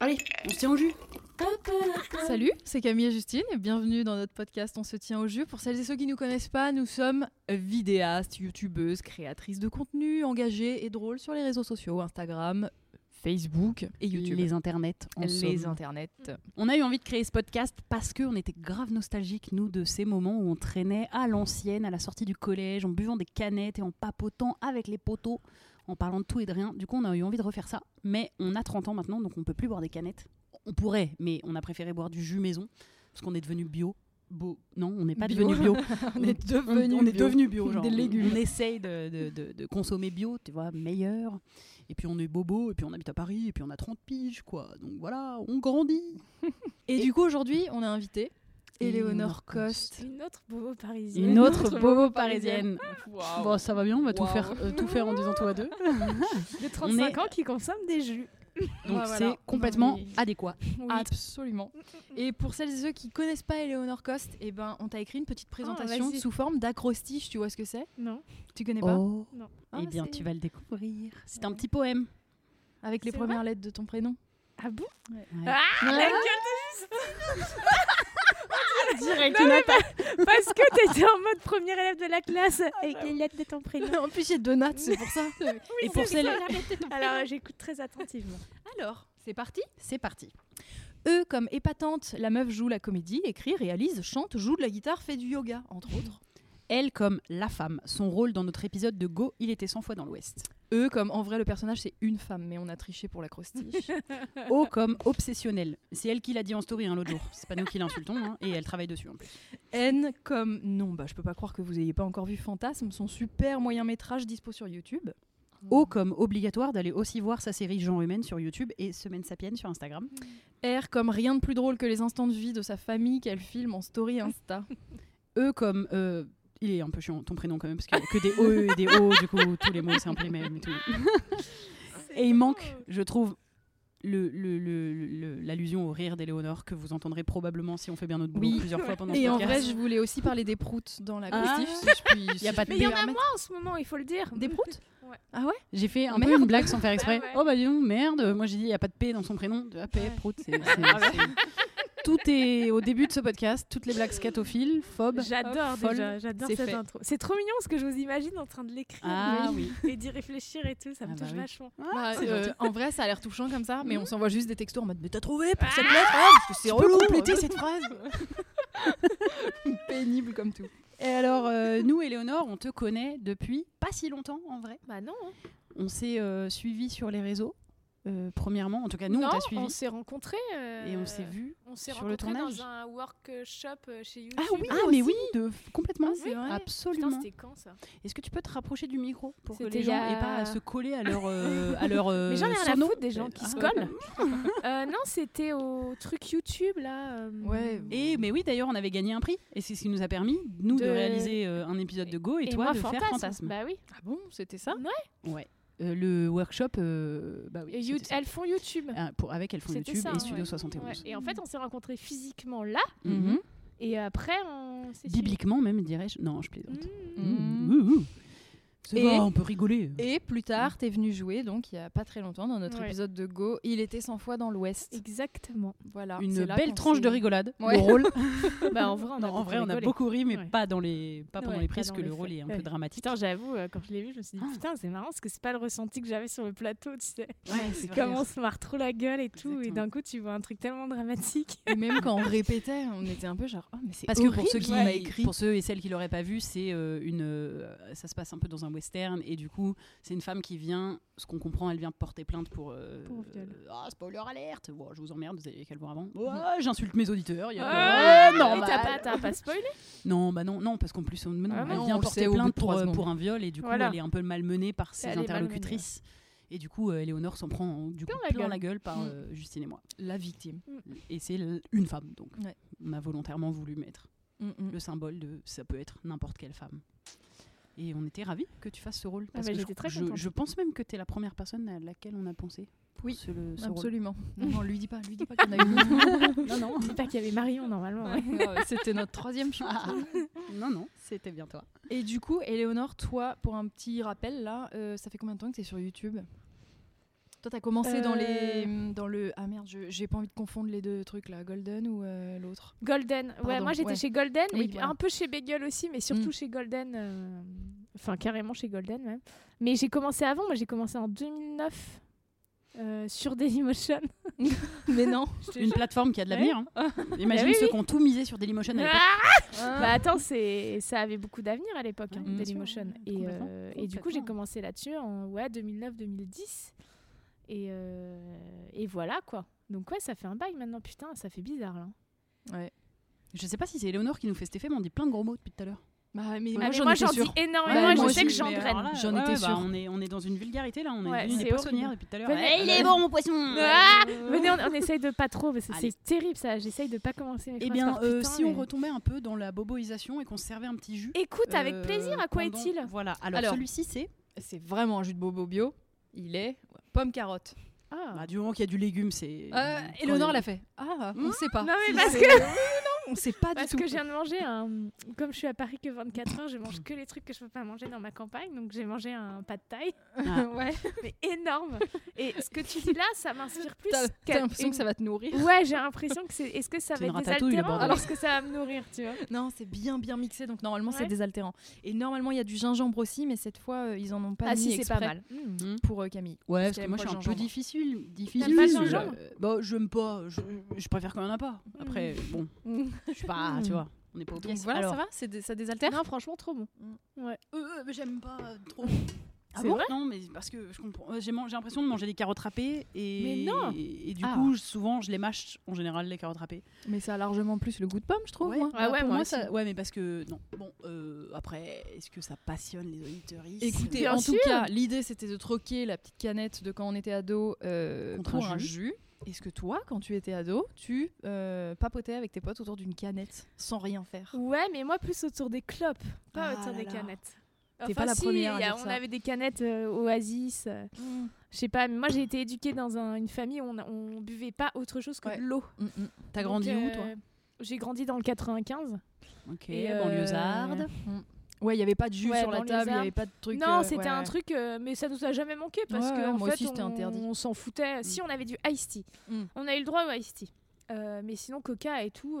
Allez, on se tient au jus. Salut, c'est Camille et Justine et bienvenue dans notre podcast On se tient au jus. Pour celles et ceux qui ne nous connaissent pas, nous sommes vidéastes, youtubeuses, créatrices de contenu, engagées et drôles sur les réseaux sociaux, Instagram, Facebook et YouTube. Les internets. en Les somme. internets. On a eu envie de créer ce podcast parce qu'on était grave nostalgiques, nous, de ces moments où on traînait à l'ancienne, à la sortie du collège, en buvant des canettes et en papotant avec les poteaux, en parlant de tout et de rien. Du coup, on a eu envie de refaire ça. Mais on a 30 ans maintenant, donc on peut plus boire des canettes. On pourrait, mais on a préféré boire du jus maison parce qu'on est devenu bio. Beau. Non, on n'est pas Bio. devenu bio. On est devenu on est bio. devenu bio. genre, Des légumes. On essaye de, de- de- de consommer bio, tu vois, meilleur. Et puis on est bobo, et puis on habite à Paris, et puis on a 30 piges, quoi. Donc voilà, on grandit. Et, du coup, aujourd'hui, on a invité Éléonore Coste. Une autre bobo parisienne. Une autre autre bobo parisienne. Bon, ça va bien, on va tout, faire, euh, tout faire en disant tout à deux. de 35 est- ans qui consomme des jus. Donc Ouais, c'est voilà. complètement Non, mais- adéquat. Oui. Absolument. Et pour celles et ceux qui connaissent pas Éléonore Coste, eh ben, on t'a écrit une petite présentation vas-y. sous forme d'acrostiche. Tu vois ce que c'est? Non. Tu connais pas? Oh. Non. Ah, eh bien, tu vas le découvrir. C'est un petit poème. Avec les premières lettres de ton prénom. Ah bon? Ouais. Ah, la. Direct, Non, une mais attaque. Parce que t'étais en mode première élève de la classe avec les lettres de ton prénom. en plus, j'ai deux notes, c'est pour ça. Et pour ça. Alors j'écoute très attentivement. Alors, c'est parti? C'est parti. E comme épatante, la meuf joue la comédie, écrit, réalise, chante, joue de la guitare, fait du yoga, entre autres. Elle comme la femme. Son rôle dans notre épisode de Go, il était 100 fois dans l'Ouest. E comme en vrai le personnage c'est une femme, mais on a triché pour l'acrostiche. O comme obsessionnelle. C'est elle qui l'a dit en story hein, l'autre jour. C'est pas nous qui l'insultons hein, et elle travaille dessus en plus. N comme non, bah je peux pas croire que vous ayez pas encore vu Fantasme, son super moyen métrage dispo sur YouTube. O comme obligatoire d'aller aussi voir sa série Genre Humaine sur YouTube et Semaine Sapienne sur Instagram. R comme rien de plus drôle que les instants de vie de sa famille qu'elle filme en story Insta. E comme euh, il est un peu chiant ton prénom quand même parce qu'il y a que des O et des O du coup tous les mots c'est un peu les mêmes et tout. Et il manque, je trouve, le- le- le- le- l'allusion au rire d'Éléonore que vous entendrez probablement si on fait bien notre boulot Oui. plusieurs fois pendant Et ce en podcast. vrai, je voulais aussi parler des proutes dans l'acrostiche, Ah. si. Y a pas de Mais il y en a moins en ce moment, il faut le dire. Des proutes Ouais. Ah ouais? J'ai fait un Merde. peu une blague sans faire exprès. Ouais. Oh bah dis donc, merde. Moi j'ai dit il n'y a pas de P dans son prénom. De P, Ouais. prout. c'est- Tout est au début de ce podcast. Toutes les blagues scatophiles, phobes. J'adore déjà, j'adore C'est cette fait. intro. C'est trop mignon parce que je vous imagine en train de l'écrire Ah oui. et d'y réfléchir et tout, ça me Ah bah touche oui. vachement. Bah, c'est euh, en vrai, ça a l'air touchant comme ça, mais on s'envoie juste des textos en mode Mais t'as trouvé pour cette Ah lettre? Ah, parce que c'est relou compléter cette phrase Pénible comme tout. Et alors, euh, nous, Éléonore, on te connaît depuis pas si longtemps en vrai. Bah non. hein. On s'est euh, suivis sur les réseaux, euh, premièrement. En tout cas, nous, non, on t'a suivi. on s'est rencontrés. euh, Et on s'est vu. On s'est sur le rencontrés tournage. dans un workshop euh, chez YouTube. Ah oui, ah, mais oui, de, complètement. Ah, c'est vrai Putain, Absolument. c'était quand ça? Est-ce que tu peux te rapprocher du micro pour que les gens a- aient pas à se coller à leur, euh, à leur euh, Mais j'en ai rien à foutre des gens qui se Ah, collent. Euh, non, c'était au truc YouTube là. euh, Ouais. Et mais oui, d'ailleurs, on avait gagné un prix et c'est ce qui nous a permis nous de, De- réaliser euh, un épisode de Go et, toi moi, de faire Fantasme. Fantasme. Bah oui. Ah bon, c'était ça? Ouais. Euh, le workshop, euh, bah oui. You- elles font YouTube. Ah, pour, avec Elles font YouTube ça, et Studio ouais. 71. Ouais. Et en fait, on s'est rencontrés physiquement là. Mhm. Et après, on. Bibliquement même, dirais-je. Non, je plaisante. Ouh. Et- va, on peut rigoler. Et plus tard, t'es venu jouer, donc il y a pas très longtemps, dans notre Ouais. épisode de Go, il était 100 fois dans l'Ouest. Exactement. Voilà. Une belle tranche de rigolade. Ouais. Le rôle. bah en vrai, on a, Non, en beaucoup vrai, on a beaucoup ri, mais Ouais. pas, dans les... pas pendant Ouais, les prises, que les le rôle est un Ouais. peu dramatique. Putain, j'avoue, euh, quand je l'ai vu, je me suis dit, Ah. putain, c'est marrant parce que c'est pas le ressenti que j'avais sur le plateau, tu sais. Ouais, c'est Comme on se marre trop la gueule et tout, et d'un coup, tu vois un truc tellement dramatique. Et même quand on répétait, on était un peu genre, oh, mais c'est Parce que pour ceux, qui, écrit. pour ceux et celles qui l'auraient pas vu, c'est euh, une, euh, ça se passe un peu dans un western et du coup, c'est une femme qui vient, ce qu'on comprend, elle vient porter plainte pour. euh, Pour viol. euh, ah, spoiler alerte. Bon, je vous emmerde, vous avez qu'à le voir avant. Ouais, J'insulte mes auditeurs. Y a... Non, t'as pas, t'as pas spoilé? Non, bah non, non, parce qu'en plus, on- non, Ah elle non, vient porter plainte pour, euh, pour un viol et du coup, Voilà. elle est un peu malmenée par ses interlocutrices. Et du coup, euh, Éléonore s'en prend du coup, Plein la plein gueule. la gueule par Mm. Justine et moi. La victime. Et c'est l- une femme, donc Ouais. on a volontairement voulu mettre Mm, mm. le symbole de ça peut être n'importe quelle femme. Et on était ravis que tu fasses ce rôle. Parce bah, que je, très je- pense même que tu es la première personne à laquelle on a pensé. Oui, ce, le- ce rôle. Absolument. Non, lui dis pas, lui dis pas qu'on a eu. Non, non. Dis pas qu'il y avait Marion normalement. ouais. Ouais, ouais, C'était notre troisième choix. Ah, non, non, c'était bien toi. Et du coup, Éléonore, toi, pour un petit rappel, là, euh, ça fait combien de temps que tu es sur YouTube? Toi, t'as commencé dans, les, Euh. dans le. Ah merde, j'ai pas envie de confondre les deux trucs là, Golden ou euh, l'autre? Golden. ouais, moi j'étais ouais. chez Golden Oui, et voilà. un peu chez Bagel aussi, mais surtout Mm. chez Golden. euh, Enfin, carrément chez Golden même. Mais j'ai commencé avant, moi j'ai commencé en 2009 euh, sur Dailymotion. Mais non Une plateforme qui a de l'avenir. hein. Imagine oui, ceux oui. qui ont tout misé sur Dailymotion à l'époque. Ah bah attends, c'est ça avait beaucoup d'avenir à l'époque, hein, Ouais, Dailymotion. ouais, et, euh, et du coup, j'ai commencé là-dessus en ouais, 2009-2010. Et, euh, et voilà quoi. Donc ouais, ça fait un bail maintenant, putain, ça fait bizarre là. Ouais. Je sais pas si c'est Éléonore qui nous fait cet effet, mais on dit plein de gros mots depuis tout à l'heure. Bah, mais moi, j'en moi étais j'en dis énormément Ouais, et moi je sais que j'engraine. J'en ouais, étais bah, sûre. on, est, on est dans une vulgarité là, on est poissonnières horrible. depuis tout à l'heure. Il est euh, bon mon poisson Ah Venez, on, on essaye de pas trop, parce que Allez. c'est terrible ça. J'essaye de pas commencer Eh bien, par euh, putain, si on retombait un peu dans la boboisation et qu'on se servait un petit jus. Écoute, avec euh, plaisir, à quoi est-il? Voilà, alors, Alors. celui-ci c'est. C'est vraiment un jus de bobo bio. Il est pomme carotte. Ah. Bah, du moment qu'il y a du légume, c'est. Euh, Éléonore l'a fait. Ah, on sait pas. Non, mais Si, parce que- on sait pas Parce du tout. que je viens de manger un. Comme je suis à Paris que 24 heures, je mange que les trucs que je peux pas manger dans ma campagne. Donc j'ai mangé un pas de taille, Ah. ouais. mais énorme. Et ce que tu dis là, ça m'inspire plus. T'as t'as l'impression une- que ça va te nourrir. Ouais, j'ai l'impression que c'est. Est-ce que ça C'est va être désaltérant alors est-ce que ça va me nourrir, tu vois? Non, c'est bien bien mixé, donc normalement c'est Ouais. désaltérant. Et normalement il y a du gingembre aussi, mais cette fois euh, ils en ont pas Ah mis si, c'est pas mal. Mmh. Hmm. pour euh, Camille. Ouais, Parce parce que moi je suis un peu difficile. difficile. Pas le Euh, gingembre? Bah, j'aime pas. Je, je préfère quand il y en a pas. Après, bon, je suis pas. Tu vois, on n'est pas au Donc voilà, Alors, ça va, c'est ça désaltère. Non, franchement, trop bon. euh, mais j'aime pas euh, trop. C'est bon vrai Non, mais parce que je comprends. euh, J'ai man- j'ai l'impression de manger des carottes râpées et, Mais non et, du Ah. coup, je- souvent, je les mâche en général les carottes râpées. Mais ça a largement plus le goût de pomme, je trouve. Ouais. moi. Ah ouais, pour moi ça, ouais, mais parce que non. Bon, euh, après, est-ce que ça passionne les auditeurs Écoutez, Bien en sûr. tout cas, l'idée c'était de troquer la petite canette de quand on était ado euh, Contre pour un un jus. jus. Est-ce que toi, quand tu étais ado, tu euh, papotais avec tes potes autour d'une canette sans rien faire? Ouais, mais moi plus autour des clopes, pas Ah autour des là. canettes. T'es pas la si, première à a- On ça. avait des canettes euh, Oasis. euh, Je sais pas, mais moi j'ai été éduquée dans un- une famille où on, on buvait pas autre chose que Ouais. de l'eau. Mm, mm. T'as Donc, grandi où, toi? J'ai grandi dans le 95. Ok, banlieusarde. Ouais, il y avait pas de jus Ouais, sur la table, il y arbres. avait pas de truc. non, euh, c'était ouais, un truc, euh, mais ça nous a jamais manqué parce que en fait, aussi, on, interdit. on s'en foutait. Si on avait du iced tea, Mm. on a eu le droit au iced tea. Euh, mais sinon, Coca et tout,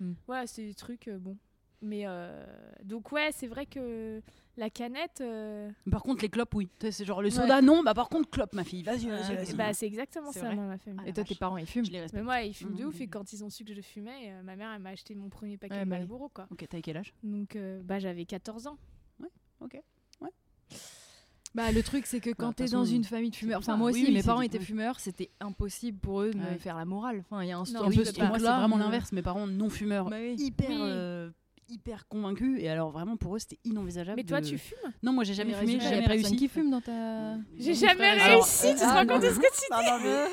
Mm. ouais, c'est des trucs bon. Mais euh, donc ouais, c'est vrai que la canette, euh, Par contre, les clopes, oui. C'est genre le soda, non. Bah, par contre, clope, ma fille. Vas-y, vas-y, Ouais, vas-y. bah, c'est exactement ça dans ma famille. Ah, Et toi, tes parents, ils fument Je les respecte. Mais moi, ils fument de Mhm. ouf et quand ils ont su que je fumais, euh, ma mère elle m'a acheté mon premier paquet Ouais, de bah. Marlboro quoi. Ok, t'as quel âge? Donc euh, bah j'avais 14 ans. Bah, le truc, c'est que Bah, quand de t'es toute dans une famille de fumeurs, enfin moi aussi, oui, mes parents étaient ouais. fumeurs, c'était impossible pour eux de me Ouais. faire la morale. Enfin, il y a un, Non, un En oui, peu ce bah, moi, c'est truc-là. vraiment l'inverse. Mes parents non fumeurs, Bah oui. hyper, euh, hyper convaincus. Et alors, vraiment, pour eux, c'était inenvisageable. Mais toi de- tu fumes? Non, moi, j'ai jamais Mais fumé, j'ai jamais réussi. qui fume dans ta. J'ai jamais frère réussi, tu te rends non. compte de ce que tu dis? Non, non, mais-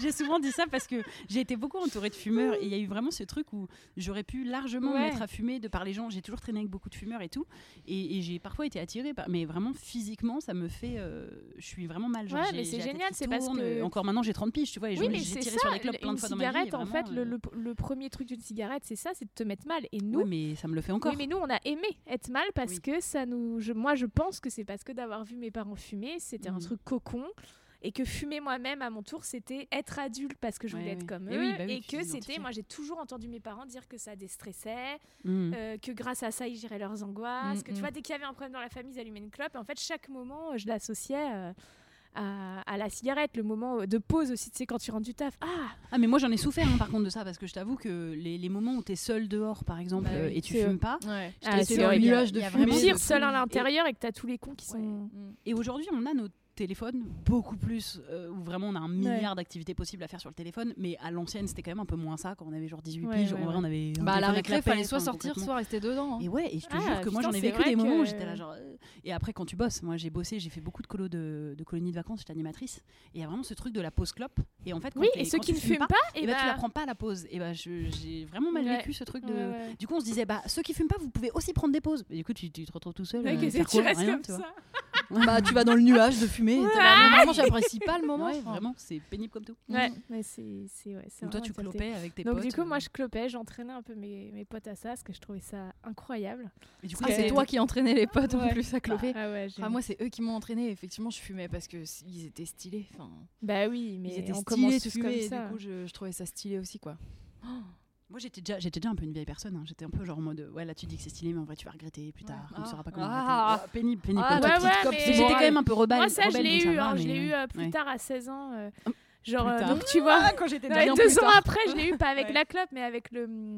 j'ai souvent dit ça parce que j'ai été beaucoup entourée de fumeurs et il y a eu vraiment ce truc où j'aurais pu largement me Ouais. mettre à fumer de par les gens. J'ai toujours traîné avec beaucoup de fumeurs et tout. Et, et j'ai parfois été attirée, par... mais vraiment physiquement, ça me fait. euh, Je suis vraiment mal. Genre, Ouais, mais c'est génial, c'est parce que- Encore maintenant, j'ai 30 piges, tu vois. Et Oui, j'ai tiré ça. sur les clubs plein de fois dans ma vie. cigarette, en fait, le, euh, le- le premier truc d'une cigarette, c'est ça, c'est de te mettre mal. Et nous, mais ça me le fait encore. Oui, mais nous, on a aimé être mal parce Oui. que ça nous. Je, moi, je pense que c'est parce que d'avoir vu mes parents fumer, c'était un Mhm. truc cocon. Et que fumer moi-même à mon tour, c'était être adulte parce que je voulais Ouais, être oui. comme Et eux. oui, bah oui, et que c'était. Moi, j'ai toujours entendu mes parents dire que ça déstressait, Mhm. euh, que grâce à ça, ils géraient leurs angoisses. Mm, que tu mm. vois, dès qu'il y avait un problème dans la famille, ils allumaient une clope. Et en fait, chaque moment, je l'associais. euh, à, à la cigarette, le moment de pause aussi, tu sais, quand tu rentres du taf. Ah, Ah, mais moi j'en ai souffert hein, par contre de ça parce que je t'avoue que les, les moments où t'es seul dehors par exemple Bah euh, et tu fumes pas. Ouais. Ah, c'est un nuage de fumée. pire seul à folie. Et- l'intérieur et que t'as tous les cons qui Ouais. sont. Et aujourd'hui, on a nos téléphones beaucoup plus, euh, où vraiment on a un milliard d'activités possibles à faire sur le téléphone, mais à l'ancienne, c'était quand même un peu moins ça quand on avait genre 18 Ouais, piges. ouais, en vrai, ouais. on avait. Bah, à la téléphone récré, fallait pète, soit sortir, soit rester dedans. hein. Et ouais, et je te Ah, jure que moi j'en ai vécu des moments où j'étais là genre. euh, Et après, quand tu bosses, moi j'ai bossé, j'ai fait beaucoup de colos de, de colonies de vacances, j'étais animatrice, et il y a vraiment ce truc de la pause clope. Et en fait, quand Oui, et ceux quand qui ne fument pas, et et bah, tu la bah- prends pas à la pause. Et bah je- j'ai vraiment mal vécu ce truc de. Du coup, on se disait, bah ceux qui fument pas, vous pouvez aussi prendre des pauses. Et du coup, tu, te retrouves tout seul. Ouais, euh, tu quoi restes Rien, comme tu vois. ça. Bah, tu vas dans le nuage de fumée. Vraiment, j'apprécie pas le moment. Ouais, vraiment, c'est pénible comme tout. Ouais, mais c'est c'est ouais, c'est Donc toi, tu clopais avec tes Donc potes. du coup, euh, moi je clopais, j'entraînais un peu mes, mes potes à ça parce que je trouvais ça incroyable. et du coup, Ah, c'est toi qui entraînais les potes en Ouais. plus à cloper. Ah ouais, j'ai- Ah, moi, c'est eux qui m'ont entraîné. Effectivement, je fumais parce que ils étaient stylés. Enfin, bah oui, mais ils étaient on stylés tous comme et ça. du coup, je, je trouvais ça stylé aussi, quoi. Moi, j'étais déjà, j'étais déjà un peu une vieille personne. hein. J'étais un peu genre en mode, ouais, là, tu dis que c'est stylé, mais en vrai, tu vas regretter plus tard. Ouais. Tu ne Ah. sauras pas comment Ah. arrêter. Ah, pénible, pénible. Ah, ouais, mais- j'étais quand même un peu rebelle. Moi ça, je rebelle, l'ai donc ça eu, va, hein, je mais, l'ai eu euh, euh, plus ouais. tard à 16 ans. euh, Hum, genre, plus euh, tard. donc tu vois, quand j'étais Ouais, bien deux ans tard. après, je l'ai eu pas avec Ouais. la clope, mais avec le, mm,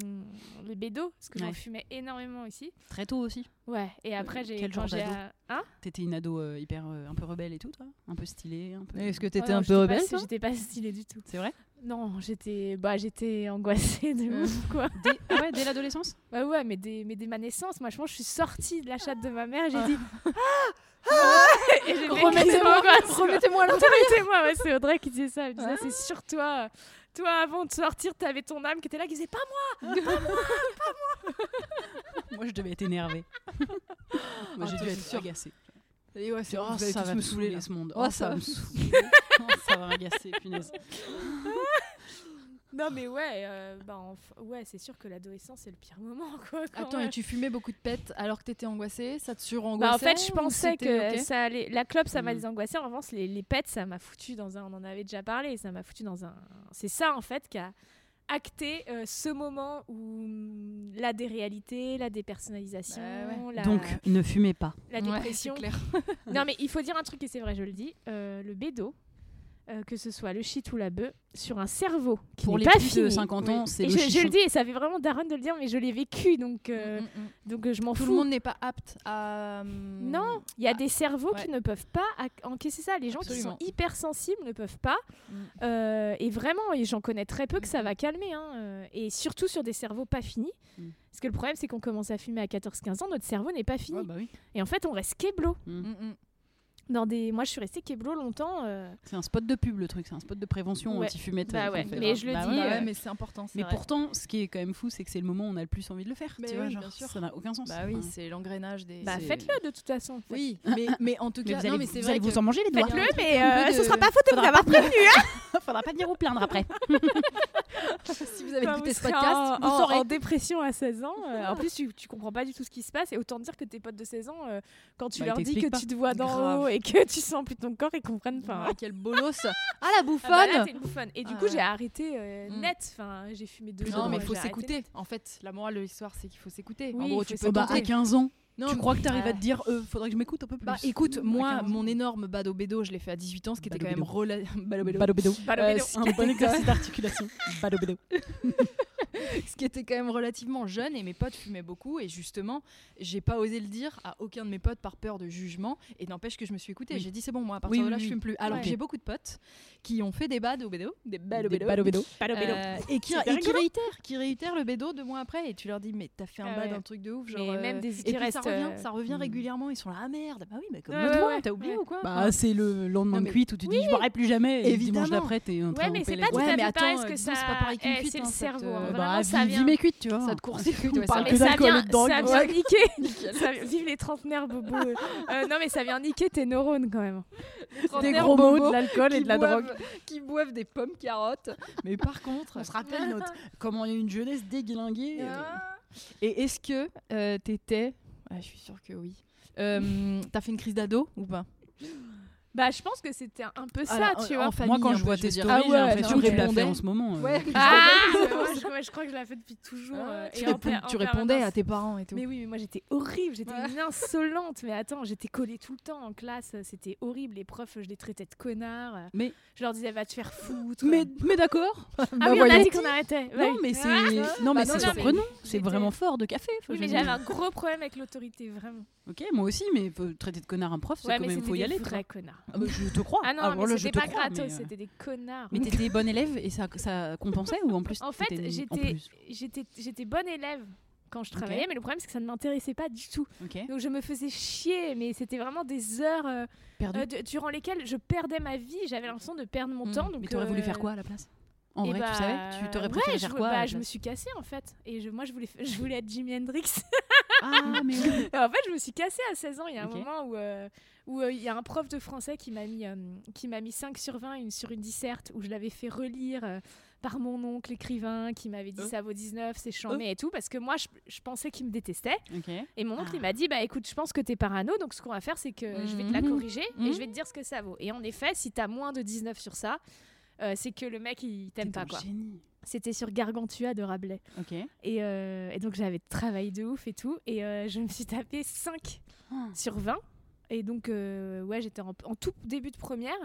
le bédo, parce que j'en Ouais. fumais énormément aussi. Très tôt aussi. Ouais, et après, j'ai. quel quand genre j'ai, d'ado euh, Hein? T'étais une ado euh, hyper, euh, un peu rebelle et tout, toi? Un peu stylée, un peu. Est-ce que Oh t'étais non, un j'étais peu pas- rebelle, toi? J'étais pas stylée du tout. C'est vrai? Non, j'étais bah, j'étais angoissée de Euh. ouf, quoi. dès... ah ouais, dès l'adolescence? Ouais, ouais, mais dès, mais dès ma naissance, moi, je pense que je suis sortie de la chatte de ma mère et j'ai dit Ah Et j'ai fait une crise Remettez-moi remettez-moi à l'intérieur. Remettez-moi, ouais, c'est Audrey qui disait ça. Elle disait, Ah. c'est sur toi. Toi, avant de sortir, t'avais ton âme qui était là, qui disait pas moi. Moi, je devais être énervée. Moi, j'ai Ah, dû être agacée. Et ouais, c'est Oh, oh, ça ça va me saouler. ce monde. Oh, Oh, ça ça va va me saouler. Oh, ça va m'agacer, punaise. Non, mais ouais, euh, bah, enf- ouais, c'est sûr que l'adolescence, c'est le pire moment, quoi. quand Attends, même. et tu fumais beaucoup de pets alors que t'étais angoissée? Ça te surangoissait Bah, en fait, je pensais que ça allait. La clope, ça m'a Mm. désangoissé. En revanche, les, les pets, ça m'a foutu dans un. On en avait déjà parlé. Ça m'a foutu dans un. C'est ça, en fait, qui a acté euh, ce moment où mm, la déréalité, la dépersonnalisation, ouais. la, Donc, ne fumez pas. la dépression. clair. non, mais il faut dire un truc et c'est vrai, je le dis. euh, le bédo, euh, que ce soit le shit ou la bœuf, sur un cerveau qui Pour n'est les pas plus fini. de 50 ans, c'est le je, je le dis, et ça fait vraiment daronne de le dire, mais je l'ai vécu, donc, euh, Mm, mm, mm. donc euh, je m'en Tout fous. le monde n'est pas apte à. Non, il y a Ah, des cerveaux ouais. qui ne peuvent pas encaisser ça. Les gens Absolument. qui sont hypersensibles ne peuvent pas. Euh, et vraiment, et j'en connais très peu que ça va calmer. hein, et surtout sur des cerveaux pas finis. Parce que le problème, c'est qu'on commence à fumer à 14-15 ans, notre cerveau n'est pas fini. Ouais, bah oui. Et en fait, on reste keblo. Dans des... Moi, je suis restée keblo longtemps. euh, C'est un spot de pub, le truc. C'est un spot de prévention Ouais. anti-fumette. Bah euh, ouais, qu'on fait. mais je le Bah dis, Bah ouais. ouais, mais c'est important. c'est Mais vrai. pourtant, ce qui est quand même fou, c'est que c'est le moment où on a le plus envie de le faire. Mais tu vois, oui, genre, bien sûr. ça n'a aucun sens. Bah oui, Enfin, c'est l'engrenage des. Bah, C'est- faites-le de toute façon. Oui, mais, mais en tout mais cas, vous allez, non, mais c'est vous, vrai que- en manger les doigts. Faites-le, mais euh, de- ce sera pas faute de vous Faudra avoir prévenu. Faudra pas venir vous plaindre après. si vous avez Quand écouté vous ce podcast, en, vous en- saurez. en dépression à 16 ans. euh, en plus, tu, tu comprends pas du tout ce qui se passe. Et autant dire que tes potes de 16 ans, euh, quand tu Bah, leur dis que pas. tu te vois d'en haut et que tu sens plus ton corps, ils comprennent pas. Ah, quel bolos Ah la Ah bouffonne bah là, une bouffonne. Et du Ah coup, ouais. j'ai arrêté euh, Mm. net. Enfin, j'ai fumé deux Non, ans, mais il faut s'écouter. En fait, la morale de l'histoire, c'est qu'il faut s'écouter. Oui, en gros, tu peux bah, à tenter. 15 ans, Non, tu crois que tu arrives bah, à te dire, euh, faudrait que je m'écoute un peu plus? Bah écoute, À moi, 15 ans. mon énorme bado bédo, je l'ai fait à 18 ans, ce qui était quand même Bado rela... bado bédo. Bado bédo. Bah, Euh, Un bon exercice d'articulation. Bado bédo. ce qui était quand même relativement jeune et mes potes fumaient beaucoup et justement j'ai pas osé le dire à aucun de mes potes par peur de jugement et n'empêche que je me suis écoutée Oui. j'ai dit c'est bon moi à partir Oui, de là oui, je fume plus alors Ouais. j'ai beaucoup de potes qui ont fait des bads au bédo des bads au Des bédo balles au bédo. Euh, et qui, et qui réitèrent qui réitèrent le bédo deux mois après et tu leur dis mais t'as fait un Ah bad ouais. un truc de ouf Mais genre euh, même des et puis ça revient euh, ça revient hmm. régulièrement ils sont là ah merde bah oui mais comme ouais, t'as oublié ou quoi Bah, c'est le lendemain de mais- cuite où tu dis je boirai plus jamais et dimanche d'après t'es en train Ouais, de mais c'est pas tout à mais fait attends, pareil, euh, que disons, ça. c'est pas pareil qu'une cuite, hein, cerveau. Bah, Vraiment, ça vient. mes cuites tu vois ça te court-circuite ouais, ça vient, ça vient niquer. ça, vive les trentenaires, bobo. Euh, non, mais ça vient niquer tes neurones quand même. des gros mots bobos de l'alcool et de la boivent- drogue qui boivent des pommes carottes mais par contre on se rappelle notre comment on a une jeunesse déglinguée euh, Et est-ce que euh, t'étais. Ah, je suis sûre que oui. Euh, T'as fait une crise d'ado ou pas? Bah, je pense que c'était un peu ça, Alors, tu en vois. famille, moi quand je vois tes stories Ah j'ai ouais, l'impression tu que tu l'as fait répondais. en ce moment euh. Ouais, Ah, je, ouais, je crois que je la fais depuis toujours. euh, tu, et en en tu répondais à tes parents et tout. Mais oui, mais moi j'étais horrible, j'étais une insolente. Mais attends, j'étais collée tout le temps en classe, c'était horrible. Les profs, je les traitais de connards. Mais- je leur disais va te faire foutre. mais mais d'accord ah Bah, oui, on a dit qu'on arrêtait. non mais c'est Ah, non mais c'est non, surprenant c'est vraiment fort de café Oui, mais j'avais un gros problème avec l'autorité, vraiment. ok moi aussi mais faut traiter de connard un prof c'est quand même faut y aller vrais connards. Ah bah, je te crois Ah non, Alors mais c'était pas crois, gratos, mais, euh, c'était des connards. mais t'étais bonne élève et ça ça compensait ou en plus En fait, j'étais bonne élève quand je travaillais, mais le problème c'est que ça ne m'intéressait pas du tout. Donc je me faisais chier, mais c'était vraiment des heures euh, euh, de- durant lesquelles je perdais ma vie. J'avais l'impression de perdre mon Mm. temps. Donc, mais t'aurais voulu euh, faire quoi à la place? En vrai bah, tu savais? Tu t'aurais préféré ouais, je, faire quoi bah, Je me place suis cassée en fait. Et je, moi je voulais, je être Jimi Hendrix. ah mais oui. En fait, je me suis cassée à 16 ans. Il y a un moment où euh, où euh, il y a un prof de français qui m'a mis, euh, qui m'a mis 5 sur 20 une, sur une disserte où je l'avais fait relire euh, par mon oncle écrivain qui m'avait dit Euh. ça vaut 19, c'est chambé et tout. Parce que moi, je, je pensais qu'il me détestait. Et mon oncle, Ah. il m'a dit bah écoute, je pense que t'es parano. Donc ce qu'on va faire, c'est que je vais te la Mhm. corriger et je vais te dire ce que ça vaut. Et en effet, si t'as moins de 19 sur ça, euh, c'est que le mec, il t'aime pas quoi. génie. C'était sur Gargantua de Rabelais. ok Et, euh, et donc j'avais travaillé de ouf et tout. Et euh, je me suis tapé 5 Ah. sur 20. Et donc, ouais, j'étais en, en tout début de première.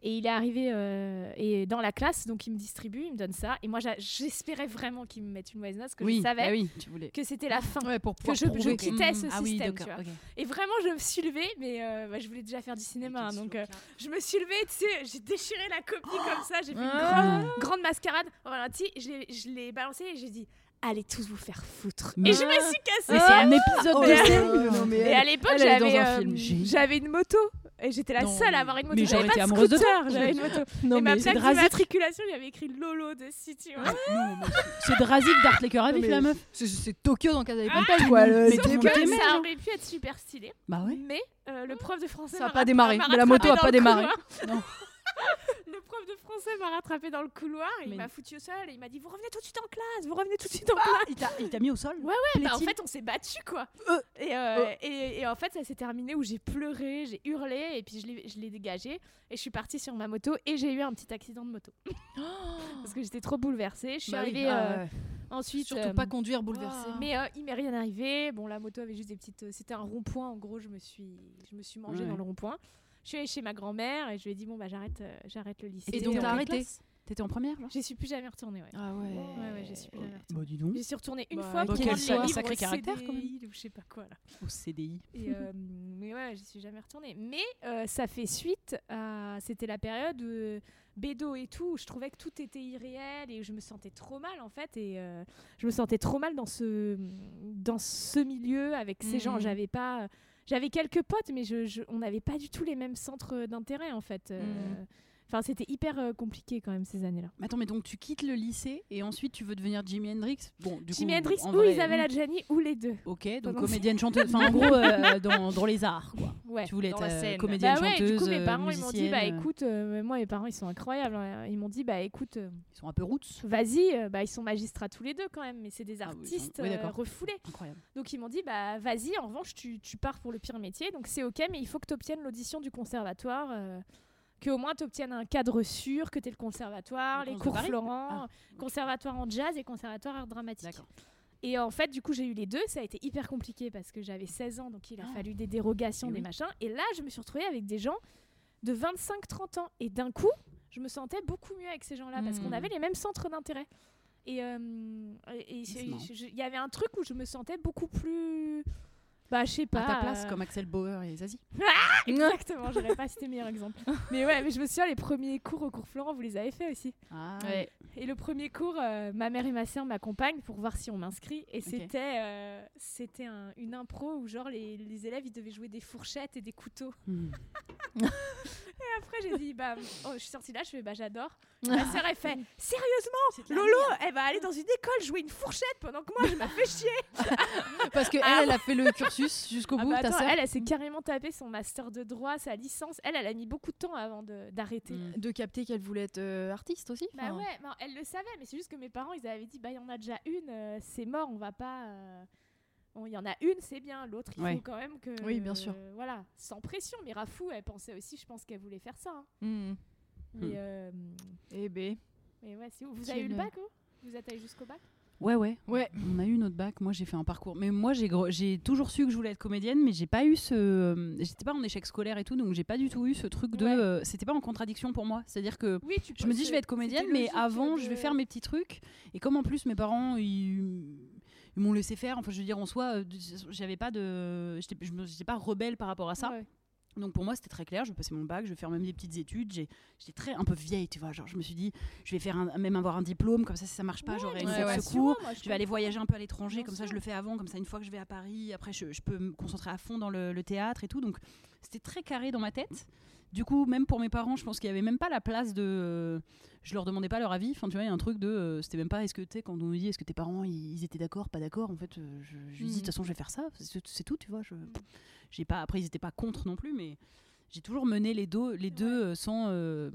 Et il est arrivé euh, et dans la classe, donc il me distribue, il me donne ça. Et moi, j'espérais vraiment qu'il me mette une mauvaise note, parce que oui je savais bah oui tu voulais que c'était la fin. Ouais, pour Que je, je quittais ce ah oui système, tu vois. Et vraiment, je me suis levée, mais euh, bah, je voulais déjà faire du cinéma. hein, donc, euh, je me suis levée, tu sais, j'ai déchiré la copie comme ça, j'ai fait une Ah. grande, grande mascarade ralenti, je l'ai- je l'ai balancé et j'ai dit allez tous vous faire foutre. Mais- Et je me suis cassée. mais c'est un épisode Oh de série Et à l'époque, j'avais un euh, j'avais une moto. Et j'étais la Non, seule à avoir une moto. mais J'avais j'aurais pas été de amoureuse de toi. J'avais une moto. Non, et ma mais c'est plaque d'immatriculation, il y avait écrit Lolo dessus, tu vois. Non, mais c'est Drazik d'Art Laker mais la meuf c'est- Tokyo dans Casa des Ah, Papel, quoi. le- Tokyo. t'aimait, ça genre. aurait pu être super stylé. bah ouais Mais euh, le prof de français Ça a m'a pas démarré, m'a mais la moto a pas démarré. Non. Le prof de français m'a rattrapé dans le couloir, et il m'a foutu au sol et il m'a dit Vous revenez tout de suite en classe, vous revenez tout de suite en classe. il t'a mis au sol Ouais, ouais, bah, en fait, on s'est battu quoi. Euh. Et, euh, et, et en fait, ça s'est terminé où j'ai pleuré, j'ai hurlé, et puis je l'ai- dégagé, et je suis partie sur ma moto, et j'ai eu un petit accident de moto. Parce que j'étais trop bouleversée. Je suis Bah oui, arrivée ah euh, ouais. ensuite. Surtout euh, pas conduire bouleversé. mais euh, il m'est rien arrivé. Bon, la moto avait juste des petites. euh, C'était un rond-point. En gros, je me suis, je me suis mangée Ouais. dans le rond-point. Je suis allée chez ma grand-mère et je lui ai dit bon bah j'arrête, euh, j'arrête le lycée. Et donc, t'as arrêté T'étais en première J'y suis plus jamais retournée. Ouais. Ah ouais. Ouais, ouais, j'y suis plus jamais retournée. Bah dis donc J'y suis retournée une Bah, fois pour quel rendre sa- les livres sacré au caractère, quand même. CDI ou je sais pas quoi là. au CDI. Et, euh, mais ouais, j'y suis jamais retournée. Mais euh, ça fait suite à. C'était la période euh, bédo et tout, où je trouvais que tout était irréel et où je me sentais trop mal en fait. Et euh, je me sentais trop mal dans ce, dans ce milieu avec ces gens. Mhm. J'avais pas. J'avais quelques potes, mais je, je- on n'avait pas du tout les mêmes centres d'intérêt en fait. Euh, Mhm. Enfin, c'était hyper euh, compliqué quand même ces années-là. Attends, mais donc tu quittes le lycée et ensuite tu veux devenir Jimi Hendrix? Bon, du Jimi coup, Hendrix en ou vrai, Isabelle Adjani ou les deux. Ok, donc Pendant- comédienne chanteuse. Enfin, en gros, euh, dans, dans les arts, quoi. Ouais. Tu voulais être euh, comédienne Bah ouais, chanteuse. du coup mes parents ils m'ont dit bah écoute, euh, moi mes parents ils sont incroyables. hein. Ils m'ont dit bah écoute, Ils sont un peu roots. vas-y, bah ils sont magistrats tous les deux quand même, mais c'est des Ah oui, artistes oui, d'accord. refoulés. Incroyable. Donc ils m'ont dit bah vas-y, en revanche tu, tu pars pour le pire métier, donc c'est ok, mais il faut que tu obtiennes l'audition du conservatoire. Que au moins tu obtiennes un cadre sûr, que tu es le conservatoire, Le les cours Florent, Ah, conservatoire en jazz et conservatoire art dramatique. Et en fait, du coup, j'ai eu les deux. Ça a été hyper compliqué parce que j'avais 16 ans, donc il a Ah. fallu des dérogations, Et des oui. machins. Et là, je me suis retrouvée avec des gens de 25-30 ans. Et d'un coup, je me sentais beaucoup mieux avec ces gens-là parce qu'on Hmm. avait les mêmes centres d'intérêt. Et euh, il y avait un truc où je me sentais beaucoup plus. Bah, je sais pas. à ta place, euh, comme Axel Bauer et Zazie. Exactement, j'aurais pas cité meilleur exemple. Mais ouais, mais je me souviens, les premiers cours au cours Florent, vous les avez fait aussi. Ah, Ouais. Et le premier cours, euh, ma mère et ma sœur m'accompagnent pour voir si on m'inscrit. Et c'était euh, c'était un- une impro où, genre, les, les élèves, ils devaient jouer des fourchettes et des couteaux. Hmm. Et après, j'ai dit, bah, oh, je suis sortie là, je fais, bah, j'adore. Ma sœur, elle fait, sérieusement, Lolo, elle va aller dans une école jouer une fourchette pendant que moi, je me fais chier. Parce que Ah elle, elle a fait le cursus jusqu'au Ah bout, bah ta attends, sœur. elle, elle s'est carrément tapé son master de droit, sa licence. Elle, elle a mis beaucoup de temps avant de- d'arrêter. Hmm. De capter qu'elle voulait être euh, artiste aussi. Bah ouais, bah, elle le savait, mais c'est juste que mes parents, ils avaient dit, bah il y en a déjà une, euh, c'est mort, on va pas. euh, bon, Il y en a une, c'est bien, l'autre, il Ouais. faut quand même que. Oui, bien sûr. euh, voilà, sans pression. Mais Rafou, elle pensait aussi, je pense qu'elle voulait faire ça. hein. Hmm. Mais, euh, Eh ben. mais ouais, si vous, avez eu le bac, vous? Vous êtes allé jusqu'au bac? Ouais, ouais. Ouais. On a eu notre bac. Moi, j'ai fait un parcours. Mais moi, j'ai j'ai toujours su que je voulais être comédienne, mais j'ai pas eu ce. euh, J'étais pas en échec scolaire et tout, donc j'ai pas du tout eu ce truc de. Ouais. euh, C'était pas en contradiction pour moi. C'est-à-dire que Oui, tu je me dis, je vais être comédienne, mais avant, je vais faire mes petits trucs. Et comme en plus, mes parents, ils, ils m'ont laissé faire. Enfin, je veux dire, en soi, euh, j'avais pas de. J'étais je me- j'étais pas rebelle par rapport à ça. Donc pour moi, c'était très clair. Je vais passer mon bac, je vais faire même des petites études. J'étais très un peu vieille, tu vois. Genre, je me suis dit, je vais faire un- même avoir un diplôme. Comme ça, si ça marche pas, j'aurai une ouais, secours. Je vais aller voyager un peu à l'étranger, comme ça je le fais avant, comme ça une fois que je vais à Paris, après je, je peux me concentrer à fond dans le, le théâtre et tout. Donc c'était très carré dans ma tête. Du coup, même pour mes parents, je pense qu'il y avait même pas la place de. euh, je leur demandais pas leur avis. Enfin, tu vois, il y a un truc de. euh, c'était même pas est-ce que tu sais, quand on nous dit est-ce que tes parents ils, étaient d'accord, pas d'accord. En fait, euh, je, je dis de Mhm. toute façon, je vais faire ça. C'est tout, tu vois. Je, j'ai pas. Après, ils étaient pas contre non plus, mais j'ai toujours mené les, les deux euh, sans. euh,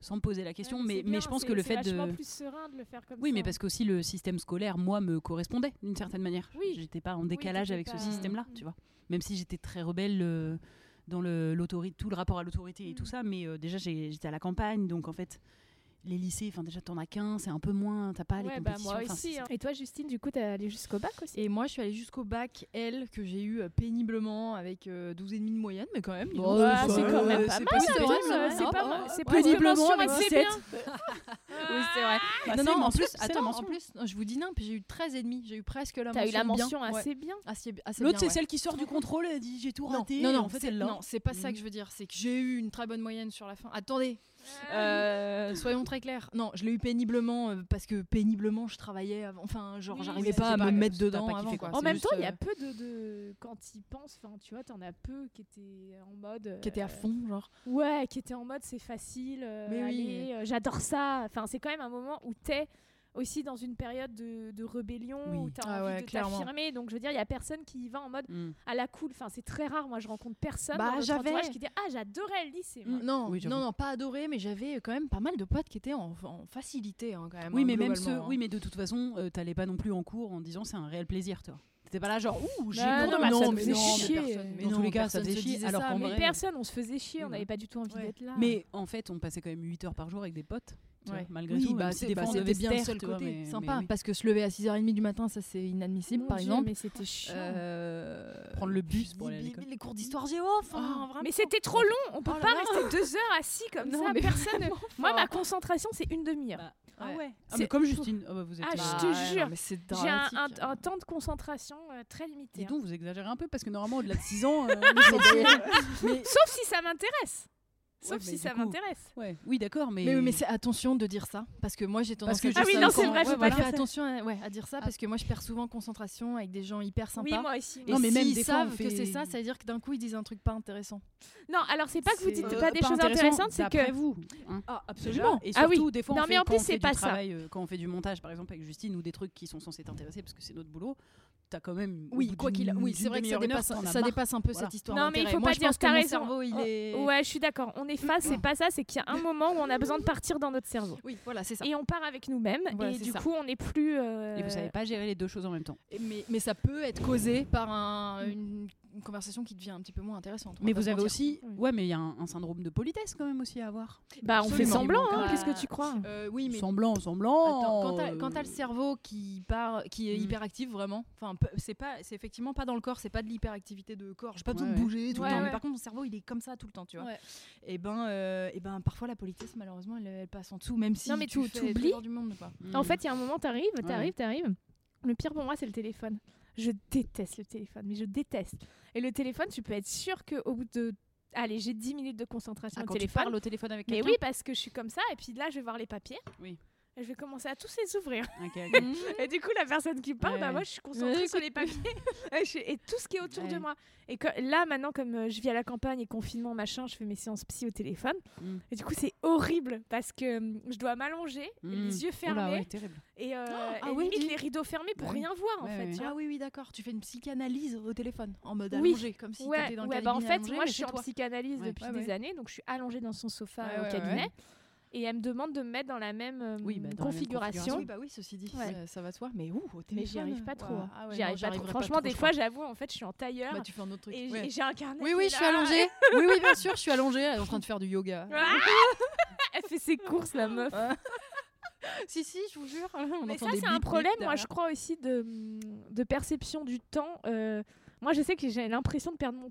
sans me poser la question, mais, mais je pense que le fait de. plus serin de le faire comme Oui, ça. mais parce qu'aussi le système scolaire, moi, me correspondait d'une certaine manière. Oui. J'étais pas en décalage avec pas- ce système-là, Mm. tu vois. Même si j'étais très rebelle euh, dans le, tout le rapport à l'autorité et tout Mm. ça, mais euh, déjà j'ai- j'étais à la campagne, donc en fait, les lycées, enfin déjà t'en as qu'un, c'est un peu moins, t'as pas les Ouais, bah, compétitions. moi aussi. hein. Et toi, Justine, du coup, t'es allée jusqu'au bac aussi Et moi, je suis allée jusqu'au bac L que j'ai eu euh, péniblement avec euh, 12,5 de moyenne, mais quand même. Ouais, ça c'est quand même pas c'est mal, c'est pas bah, mal, c'est péniblement avec assez 17. bien. Oui, c'est vrai. Bah, non, non, en plus, attends, en plus, je vous dis non, puis j'ai eu 13 et demi, j'ai eu presque la T'as mention eu la mention assez bien. L'autre, c'est celle qui sort du contrôle, elle dit j'ai tout raté. non, et non, en fait, c'est- elle l'a. non, c'est pas ça Mm. que je veux dire. C'est que j'ai eu une très bonne moyenne sur la fin. Attendez, euh, soyons très clairs. Non, je l'ai eu péniblement euh, parce que péniblement je travaillais avant. Enfin, genre, Oui, j'arrivais pas c'est à pas- me mettre dedans pas kiffé, avant. quoi. quoi. En C'est même juste, temps, il y a euh, peu de, de- Quand y penses, enfin, tu vois, t'en as peu qui étaient en mode. qui était à euh, fond, genre. Ouais, qui étaient en mode c'est facile, euh, Mais oui. allez, euh, j'adore ça. Enfin, c'est quand même un moment où t'es aussi dans une période de, de rébellion, Oui. où t'as Ah envie ouais, de clairement. t'affirmer. Donc, je veux dire, il y a personne qui y va en mode Mm. à la cool. Enfin, c'est très rare. Moi, je rencontre personne Bah, dans notre entourage qui dit Ah, j'adorais le lycée. moi. Mm, Non, Oui, non, non, pas adoré, mais j'avais quand même pas mal de potes qui étaient en, en facilité hein, quand même. Oui, hein, mais même ceux, globalement, oui, hein. mais de toute façon, euh, t'allais pas non plus en cours en disant c'est un réel plaisir, toi. T'étais pas là genre ouh, j'ai Bah, cours non, de mais faisait fait chier. mais Dans non, tous les cas, ça faisait se chier, disait alors ça, qu'en mais vrai- Personne, on se faisait chier, on n'avait pas du tout envie Ouais. d'être là. Mais en fait, on passait quand même 8 heures par jour avec des potes. Ouais. malgré oui, tout. bah, si des bah, fois, on bien le seul côté. mais- Sympa, mais oui. parce que se lever à 6h30 du matin, ça c'est inadmissible Mon par Dieu, exemple. Mais c'était chiant. Euh, Prendre le bus pour aller à l'école. Les cours d'histoire géo, enfin, vraiment. Mais c'était trop long, on peut Oh pas rester deux heures assis comme Non, ça. mais Personne. Moi, ma concentration, c'est une demi-heure. Bah, Ah Ouais. Ah, C'est- mais comme Justine. Ah bah, vous êtes. Ah, je te jure. non, J'ai un, dramatique. un- un temps de concentration euh, très limité. Dis hein. donc, vous exagérez un peu parce que normalement, au-delà de 6 ans. euh, mais, Sauf si ça m'intéresse. Sauf Ouais, si ça coup- m'intéresse. ouais, oui, d'accord, mais. Mais, c'est attention de dire ça parce que moi j'ai tendance que à dire Ah oui, non, c'est vrai, faut ouais, pas voilà, fais attention à, ouais, à dire ça parce que moi je perds souvent concentration avec des gens hyper sympas. Oui, moi aussi. Et Non, mais même des fois, on savent que c'est ça, ça veut dire que d'un coup ils disent un truc pas intéressant. Non, alors c'est pas que vous dites euh, pas des pas choses intéressant intéressantes, c'est que. vous. hein. Ah, Déjà. Et Ah oui. surtout, des fois, Non, on mais fait, en quand plus, on c'est fait pas du ça. euh, quand on fait du montage, par exemple, avec Justine, ou des trucs qui sont censés t'intéresser parce que c'est notre boulot, t'as quand même. Oui, quoi qu'il oui, c'est vrai que ça heure, dépasse, ça un peu Voilà. cette histoire. Non, mais il faut Moi, pas dire t'as raison. cerveau, il Oh, est. Ouais, je suis d'accord. On est face, c'est pas ça, c'est qu'il y a un moment où on a besoin de partir dans notre cerveau. Oui, voilà, c'est ça. Et on part avec nous-mêmes. Voilà, et du ça. coup, on n'est plus. euh, Et vous savez pas gérer les deux choses en même temps. Mais, mais ça peut être causé par un, une- une conversation qui devient un petit peu moins intéressante. Mais vous avez mentir. aussi, Oui. ouais, mais il y a un, un syndrome de politesse quand même aussi à avoir. Bah, on fait semblant, hein, Bah, qu'est-ce que tu crois Euh, oui, mais Semblant, semblant. Attends, quand t'as- euh, le cerveau qui part, qui est Mm. hyperactif vraiment, enfin c'est pas, c'est effectivement pas dans le corps, c'est pas de l'hyperactivité de corps. J'ai pas besoin Ouais, de bouger tout Ouais, le temps. ouais. Mais par contre, mon cerveau, il est comme ça tout le temps, tu vois. Ouais. Et ben, euh, et ben, parfois la politesse, malheureusement, elle, elle passe en dessous, même si Non, mais tu efforts du monde, quoi. mm. En fait, il y a un moment, t'arrives, t'arrives, t'arrives. Le pire pour moi, c'est le téléphone. Je déteste le téléphone, mais je déteste. Et le téléphone, tu peux être sûr qu'au bout de. Allez, j'ai 10 minutes de concentration Ah, au quand tu téléphone. parles au téléphone avec mais oui, parce que je suis comme ça, et puis là, je vais voir les papiers. Oui. Je vais commencer à tous les ouvrir. Et du coup, la personne qui parle, Ouais, bah, ouais. moi, je suis concentrée sur les papiers et, tout ce qui est autour de moi. Et que, là, maintenant, comme euh, je vis à la campagne et confinement, machin, je fais mes séances psy au téléphone. Mm. Et du coup, c'est horrible parce que euh, je dois m'allonger, Mm. les yeux Oula, fermés ouais, terrible. et, euh, ah et oui, limite les rideaux fermés pour Bah oui. rien voir en fait. tu vois. Ah oui, oui, d'accord. Tu fais une psychanalyse au téléphone, en mode allongé, comme si ouais, t'étais dans le bah en fait, moi je suis en psychanalyse depuis des années, donc je suis allongée dans son sofa au cabinet. Et elle me demande de me mettre dans la même euh, Oui, bah, dans la même configuration. Oui, bah oui, ceci dit, Ouais. ça, ça va de soi. Mais ouh, au téléphone. Mais j'y arrive pas trop. hein. ah ouais, non, arrive pas trop. Franchement, trop, des fois, j'avoue, en fait, je suis en tailleur Bah, tu fais un autre truc. et Ouais. j'ai un carnet. Oui, oui, je suis allongée. oui, oui, bien sûr, je suis allongée, elle est en train de faire du yoga. Elle fait ses courses, la meuf. si, si, je vous jure. On Mais ça, c'est un problème, moi, je crois aussi de, de perception du temps. Euh, moi, je sais que j'ai l'impression de perdre mon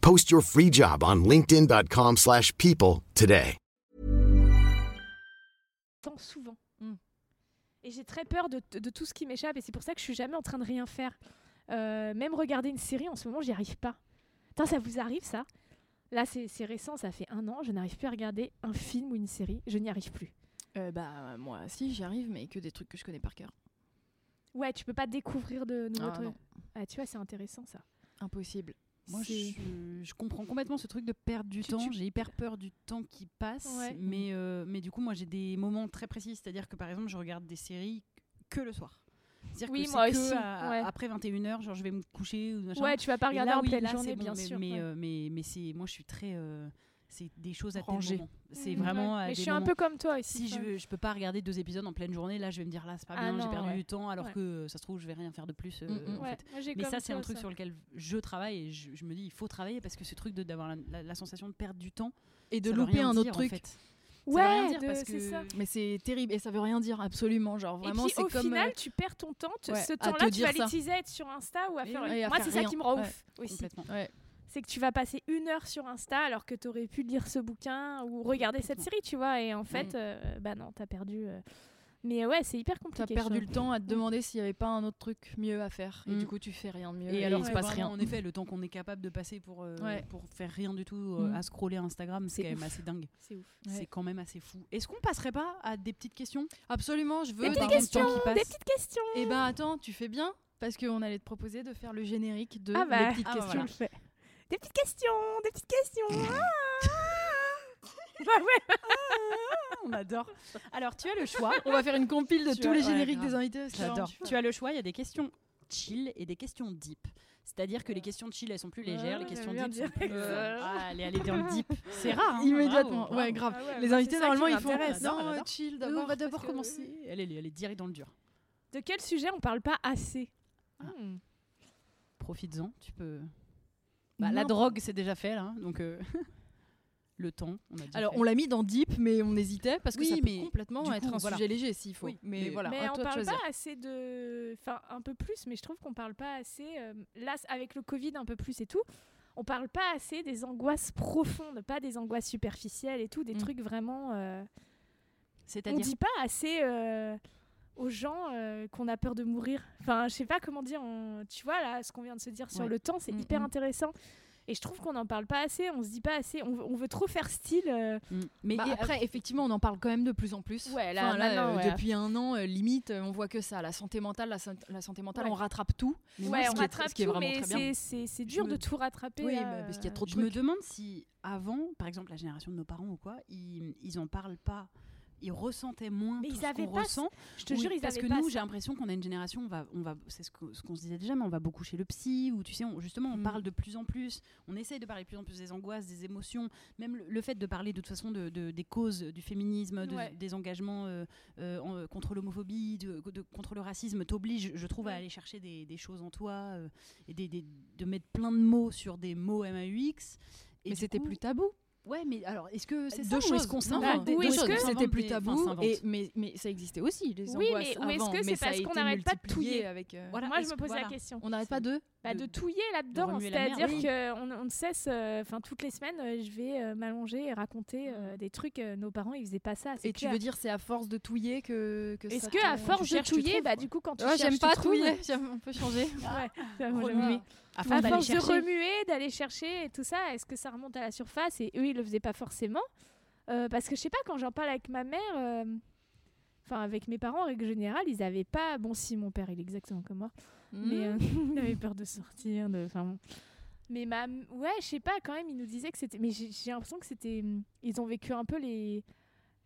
Post your free job on linkedin.com/people slash people today. souvent. Mm. Et j'ai très peur de, de tout ce qui m'échappe et c'est pour ça que je suis jamais en train de rien faire. Euh, même regarder une série en ce moment, j'y arrive pas. Putain, ça vous arrive ça? Là, c'est récent, ça fait un an, je n'arrive plus à regarder un film ou une série, je n'y arrive plus. Euh, bah, moi, si, j'y arrive, mais que des trucs que je connais par cœur. Ouais, tu peux pas découvrir de nouveaux Ah, trucs. Ah, tu vois, c'est intéressant ça. Impossible. Moi, je, je comprends complètement ce truc de perdre du Tu- temps. tu- J'ai hyper peur du temps qui passe. Ouais. Mais, euh, mais du coup, moi, j'ai des moments très précis. C'est-à-dire que, par exemple, je regarde des séries que le soir. C'est-à-dire Oui, que moi c'est que aussi, à- ouais. après 21h, genre je vais me coucher ou machin. Ouais, tu vas pas regarder là, en oui, pleine là, journée, bon, bien mais, sûr. Mais, ouais. euh, mais, mais c'est, moi, je suis très. euh, c'est des choses à moment. C'est Mm, vraiment. ouais. à Mais des je suis un peu comme toi aussi. Si je, veux- je peux pas regarder deux épisodes en pleine journée, là je vais me dire là c'est pas Ah bien, j'ai perdu ouais. du temps alors Ouais. que euh, ça se trouve je vais rien faire de plus. euh, Mm, mm. en Ouais, fait. moi, j'ai Mais ça c'est un truc ça. sur lequel je travaille et je, je me dis il faut travailler parce que ce truc de- d'avoir la, la- la sensation de perdre du temps Et de louper un autre dire, en truc. fait. Ça veut Ouais, rien dire de- parce c'est que ça. Mais c'est terrible et ça veut rien dire absolument. Genre vraiment, c'est au comme. final, euh, tu perds ton temps. Ce temps-là, tu vas l'utiliser à être sur Insta ou à Et faire. Moi, c'est ça qui me rend Ouais. ouf aussi. C'est que tu vas passer une heure sur Insta alors que tu aurais pu lire ce bouquin ou regarder cette série, tu vois. Et en fait, euh, bah non, t'as perdu. euh. Mais ouais, c'est hyper T'as compliqué. perdu je le temps à te demander s'il y avait pas un autre truc mieux à faire. Et Mm. du coup, tu fais rien de mieux. Et alors, il se passe vraiment, rien. En effet, le temps qu'on est capable de passer pour, euh, Ouais. pour faire rien du tout euh, Mm. à scroller Instagram, c'est quand même assez dingue. C'est ouf. Ouais. C'est quand même assez fou. Est-ce qu'on passerait pas à des petites questions? Absolument, je veux. Des petites questions, qui passe. des petites questions. Et ben attends, tu fais bien parce qu'on allait te proposer de faire le générique de Ah bah, les petites ah, questions. voilà. Des petites questions, des petites questions. Ah ouais, ouais. On adore. Alors, tu as le choix. On va faire une compile de Tu tous as- les ouais, génériques grave. des invités. J'adore. Tu as le choix, il y a des questions chill et des questions deep. C'est-à-dire que les questions chill, elles sont plus légères, les questions deep sont plus... euh, ah, allez, allez dans le deep. C'est rare. hein. Immédiatement, Bravo, ouais, bravo. grave. Ah ouais, les invités normalement ils font m'intéresse. non, Elle euh, chill On d'abord. va d'abord commencer. Allez, allez, allez, direct dans le dur. De quel sujet on parle pas assez? Hmm. Profites-en, tu peux... Bah, la drogue, c'est déjà fait, là. hein, Donc, euh, le temps, on a dit Alors on l'a mis dans deep, mais on hésitait parce que Oui, ça peut mais complètement être un voilà. sujet léger s'il faut. Oui, mais, mais- voilà, mais on parle pas assez de. Enfin, un peu plus, mais je trouve qu'on parle pas assez. euh, Là, avec le Covid, un peu plus et tout, on parle pas assez des angoisses profondes, pas des angoisses superficielles et tout, des Mm. trucs vraiment. euh, On C'est-à-dire dit pas assez euh, aux gens euh, qu'on a peur de mourir. Enfin, je sais pas comment dire. on- Tu vois, là, ce qu'on vient de se dire sur Ouais. le temps, c'est Mm, hyper mm. intéressant. Et je trouve qu'on n'en parle pas assez, on se dit pas assez, on, veut- on veut trop faire style. euh, Mm. Mais Bah, après, effectivement, on en parle quand même de plus en plus. Ouais, là, Enfin, là, maintenant, euh, ouais. depuis un an, euh, limite, on voit que ça. La santé mentale, la, san- la santé mentale, Ouais. on rattrape tout. mais moi, ouais, ce on qui est- rattrape ce qui est tout, vraiment mais très bien. c'est- dur me- de tout rattraper. Oui, parce qu'il y a trop de Je me demande si avant, par exemple, la génération de nos parents ou quoi, ils, ils en parlent pas. Ils ressentaient moins Mais tout ils ce avaient qu'on pas ressent. Je te Oui, jure, ils parce que pas nous, ça. j'ai l'impression qu'on a une génération, on va, on va, c'est ce que- ce qu'on se disait déjà, mais on va beaucoup chez le psy, ou tu sais, on- justement, on Mm. parle de plus en plus, on essaye de parler de plus en plus des angoisses, des émotions, même le, le fait de parler de toute façon de, de- des causes du féminisme, de- Ouais. des engagements euh, euh, en- contre l'homophobie, de, de- contre le racisme, t'oblige, je trouve, à Ouais. aller chercher des, des choses en toi euh, et des, des- de mettre plein de mots sur des mots MAUX. Et Mais c'était coup- plus tabou. Ouais, mais alors, est-ce que c'est ça Deux ou choses. est-ce qu'on s'invente des- choses. que- c'était plus tabou Enfin, s'invente. et mais mais ça existait aussi les Oui, angoisses mais- ou est-ce que c'est mais parce qu'on n'arrête pas de touiller avec euh, Voilà, Moi, je me pose voilà. la question. on n'arrête pas de Bah, de, touiller là-dedans, c'est-à-dire qu'on on ne cesse, euh, enfin toutes les semaines, euh, je vais euh, m'allonger et raconter euh, des trucs. euh, nos parents, ils faisaient pas ça. c'est et tu veux dire c'est à force de touiller que, que Est-ce que à force de tu touiller, trouves, bah du coup quand tu Ouais, cherches, j'aime tu pas trouves. touiller on peut changer Ouais. À À force de remuer, d'aller chercher et tout ça, est-ce que ça remonte à la surface Et eux, ils le faisaient pas forcément? Euh, parce que je sais pas, quand j'en parle avec ma mère, euh, enfin avec mes parents en règle générale, ils avaient pas. Bon, si mon père, il est exactement comme moi, mais euh, il avait peur de sortir. De... Enfin, bon. Mais ma... ouais, je sais pas, quand même, ils nous disaient que c'était. Mais j'ai j'ai l'impression que c'était. Ils ont vécu un peu les.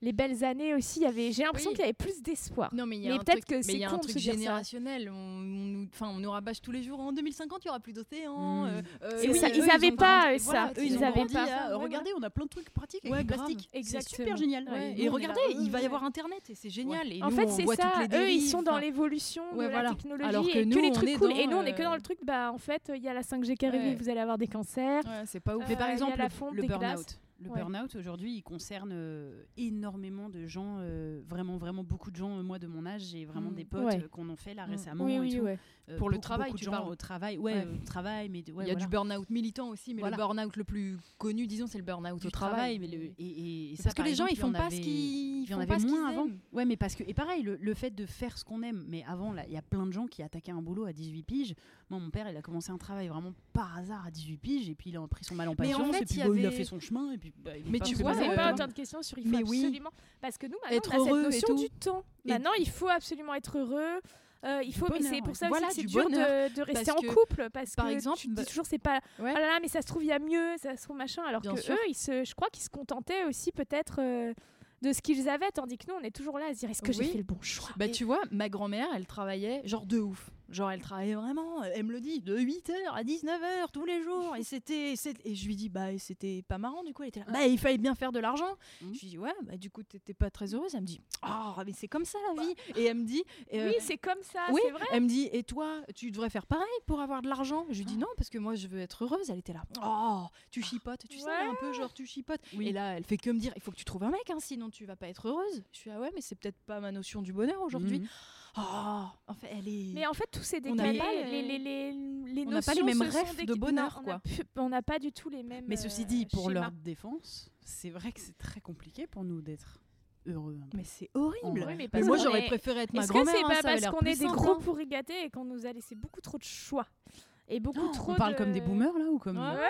Les belles années aussi, il y avait, j'ai l'impression Oui. qu'il y avait plus d'espoir. Non, mais il y a Mais un peut-être truc, que mais y a un truc générationnel. On, on nous, enfin, on nous rabâche tous les jours. En 2050, il y aura plus d'océans. Mm. euh, Et eux, ça, eux, ils avaient ont pas, ça. voilà, Eux, ils ils ont avaient grandi pas. à- euh, regardez, on a plein de trucs pratiques avec Ouais, plastique. C'est Exactement. super génial. Ouais, et est regardez, là, il va y avoir Internet et c'est génial. Et En fait, c'est ça. Eux, ils sont dans l'évolution de la technologie Alors que et les on trucs est cool. dans, et nous, on est que euh, dans le truc. Bah, en fait, il y a la 5G qui arrive, vous allez avoir des cancers. C'est pas ouf. Mais par Euh, exemple, le- fonte le des glaces. burn-out. Le Ouais. burn-out, aujourd'hui, il concerne euh, énormément de gens, euh, vraiment, vraiment beaucoup de gens. Euh, Moi, de mon âge, j'ai vraiment Mm. des potes Ouais. qu'on en fait là Mm. récemment. Oui, et oui, tout. ouais. Pour le travail, tu parles. au travail. Ouais, travail, mais il y a voilà. du burn-out militant aussi, mais Voilà. le burn-out le plus connu, disons, c'est le burn-out au travail. mais le, et, et- et ça, Parce que les gens, ils font pas ce qu'ils font pas ce qu'ils avant. Ouais, mais parce que et pareil, le, le fait de faire ce qu'on aime. Mais avant, là, il y a plein de gens qui attaquaient un boulot à 18 piges. Moi, mon père, il a commencé un travail vraiment par hasard à 18 piges, et puis il a pris son mal en patience, et puis il a fait son chemin, et puis. Bah, Mais pas tu vois, n'avez euh, pas autant de questions sur il faut mais oui. absolument. Parce que nous, maintenant, Être on a cette notion du temps. Et- Maintenant, il faut absolument être heureux. Euh, il faut, mais c'est pour ça Voilà, aussi que c'est dur bonheur. de, de rester en couple. Parce par que exemple, tu te dis bah- toujours, c'est pas. Ouais. Oh là là, mais ça se trouve, il y a mieux, ça se trouve machin. Alors Bien que sûr. eux, ils se, je crois qu'ils se contentaient aussi peut-être euh, de ce qu'ils avaient, tandis que nous, on est toujours là à se dire est-ce que j'ai fait le bon choix? Bah, tu vois, ma grand-mère, elle travaillait genre de ouf. Genre, elle travaillait vraiment, elle me le dit, de 8h à 19h tous les jours. Et c'était. Et je lui dis, bah, c'était pas marrant du coup. Elle était là, bah, il fallait bien faire de l'argent. Mhm. Je lui dis, ouais, bah, du coup, t'étais pas très heureuse. Elle me dit, ah, mais c'est comme ça la vie. Et elle me dit, euh, Oui, c'est comme ça, oui, c'est vrai. elle me dit, et toi, tu devrais faire pareil pour avoir de l'argent Je lui dis, non, parce que moi, je veux être heureuse. Elle était là, oh, tu chipotes, tu sais, un peu genre, tu chipotes. Oui. Et là, elle fait que me dire, il faut que tu trouves un mec, hein, sinon tu vas pas être heureuse. Je suis, ah ouais, mais c'est peut-être pas ma notion du bonheur aujourd'hui. Mhm. Oh, en fait, elle est. Mais en fait, tout s'est On n'a décalé. pas les, les- les, les, les on n'a pas les mêmes rêves de bonheur, quoi. On n'a pas du tout les mêmes. Mais ceci euh, dit, pour schémas. leur défense, c'est vrai que c'est très compliqué pour nous d'être heureux. un peu. Mais c'est horrible. vrai. Mais moi, j'aurais est- préféré être ma Est-ce que grand-mère. c'est hein, pas parce qu'on est des gros hein. pourri gâtés et qu'on nous a laissé beaucoup trop de choix et beaucoup Oh, trop on parle de- comme des boomers là ou comme Ouais.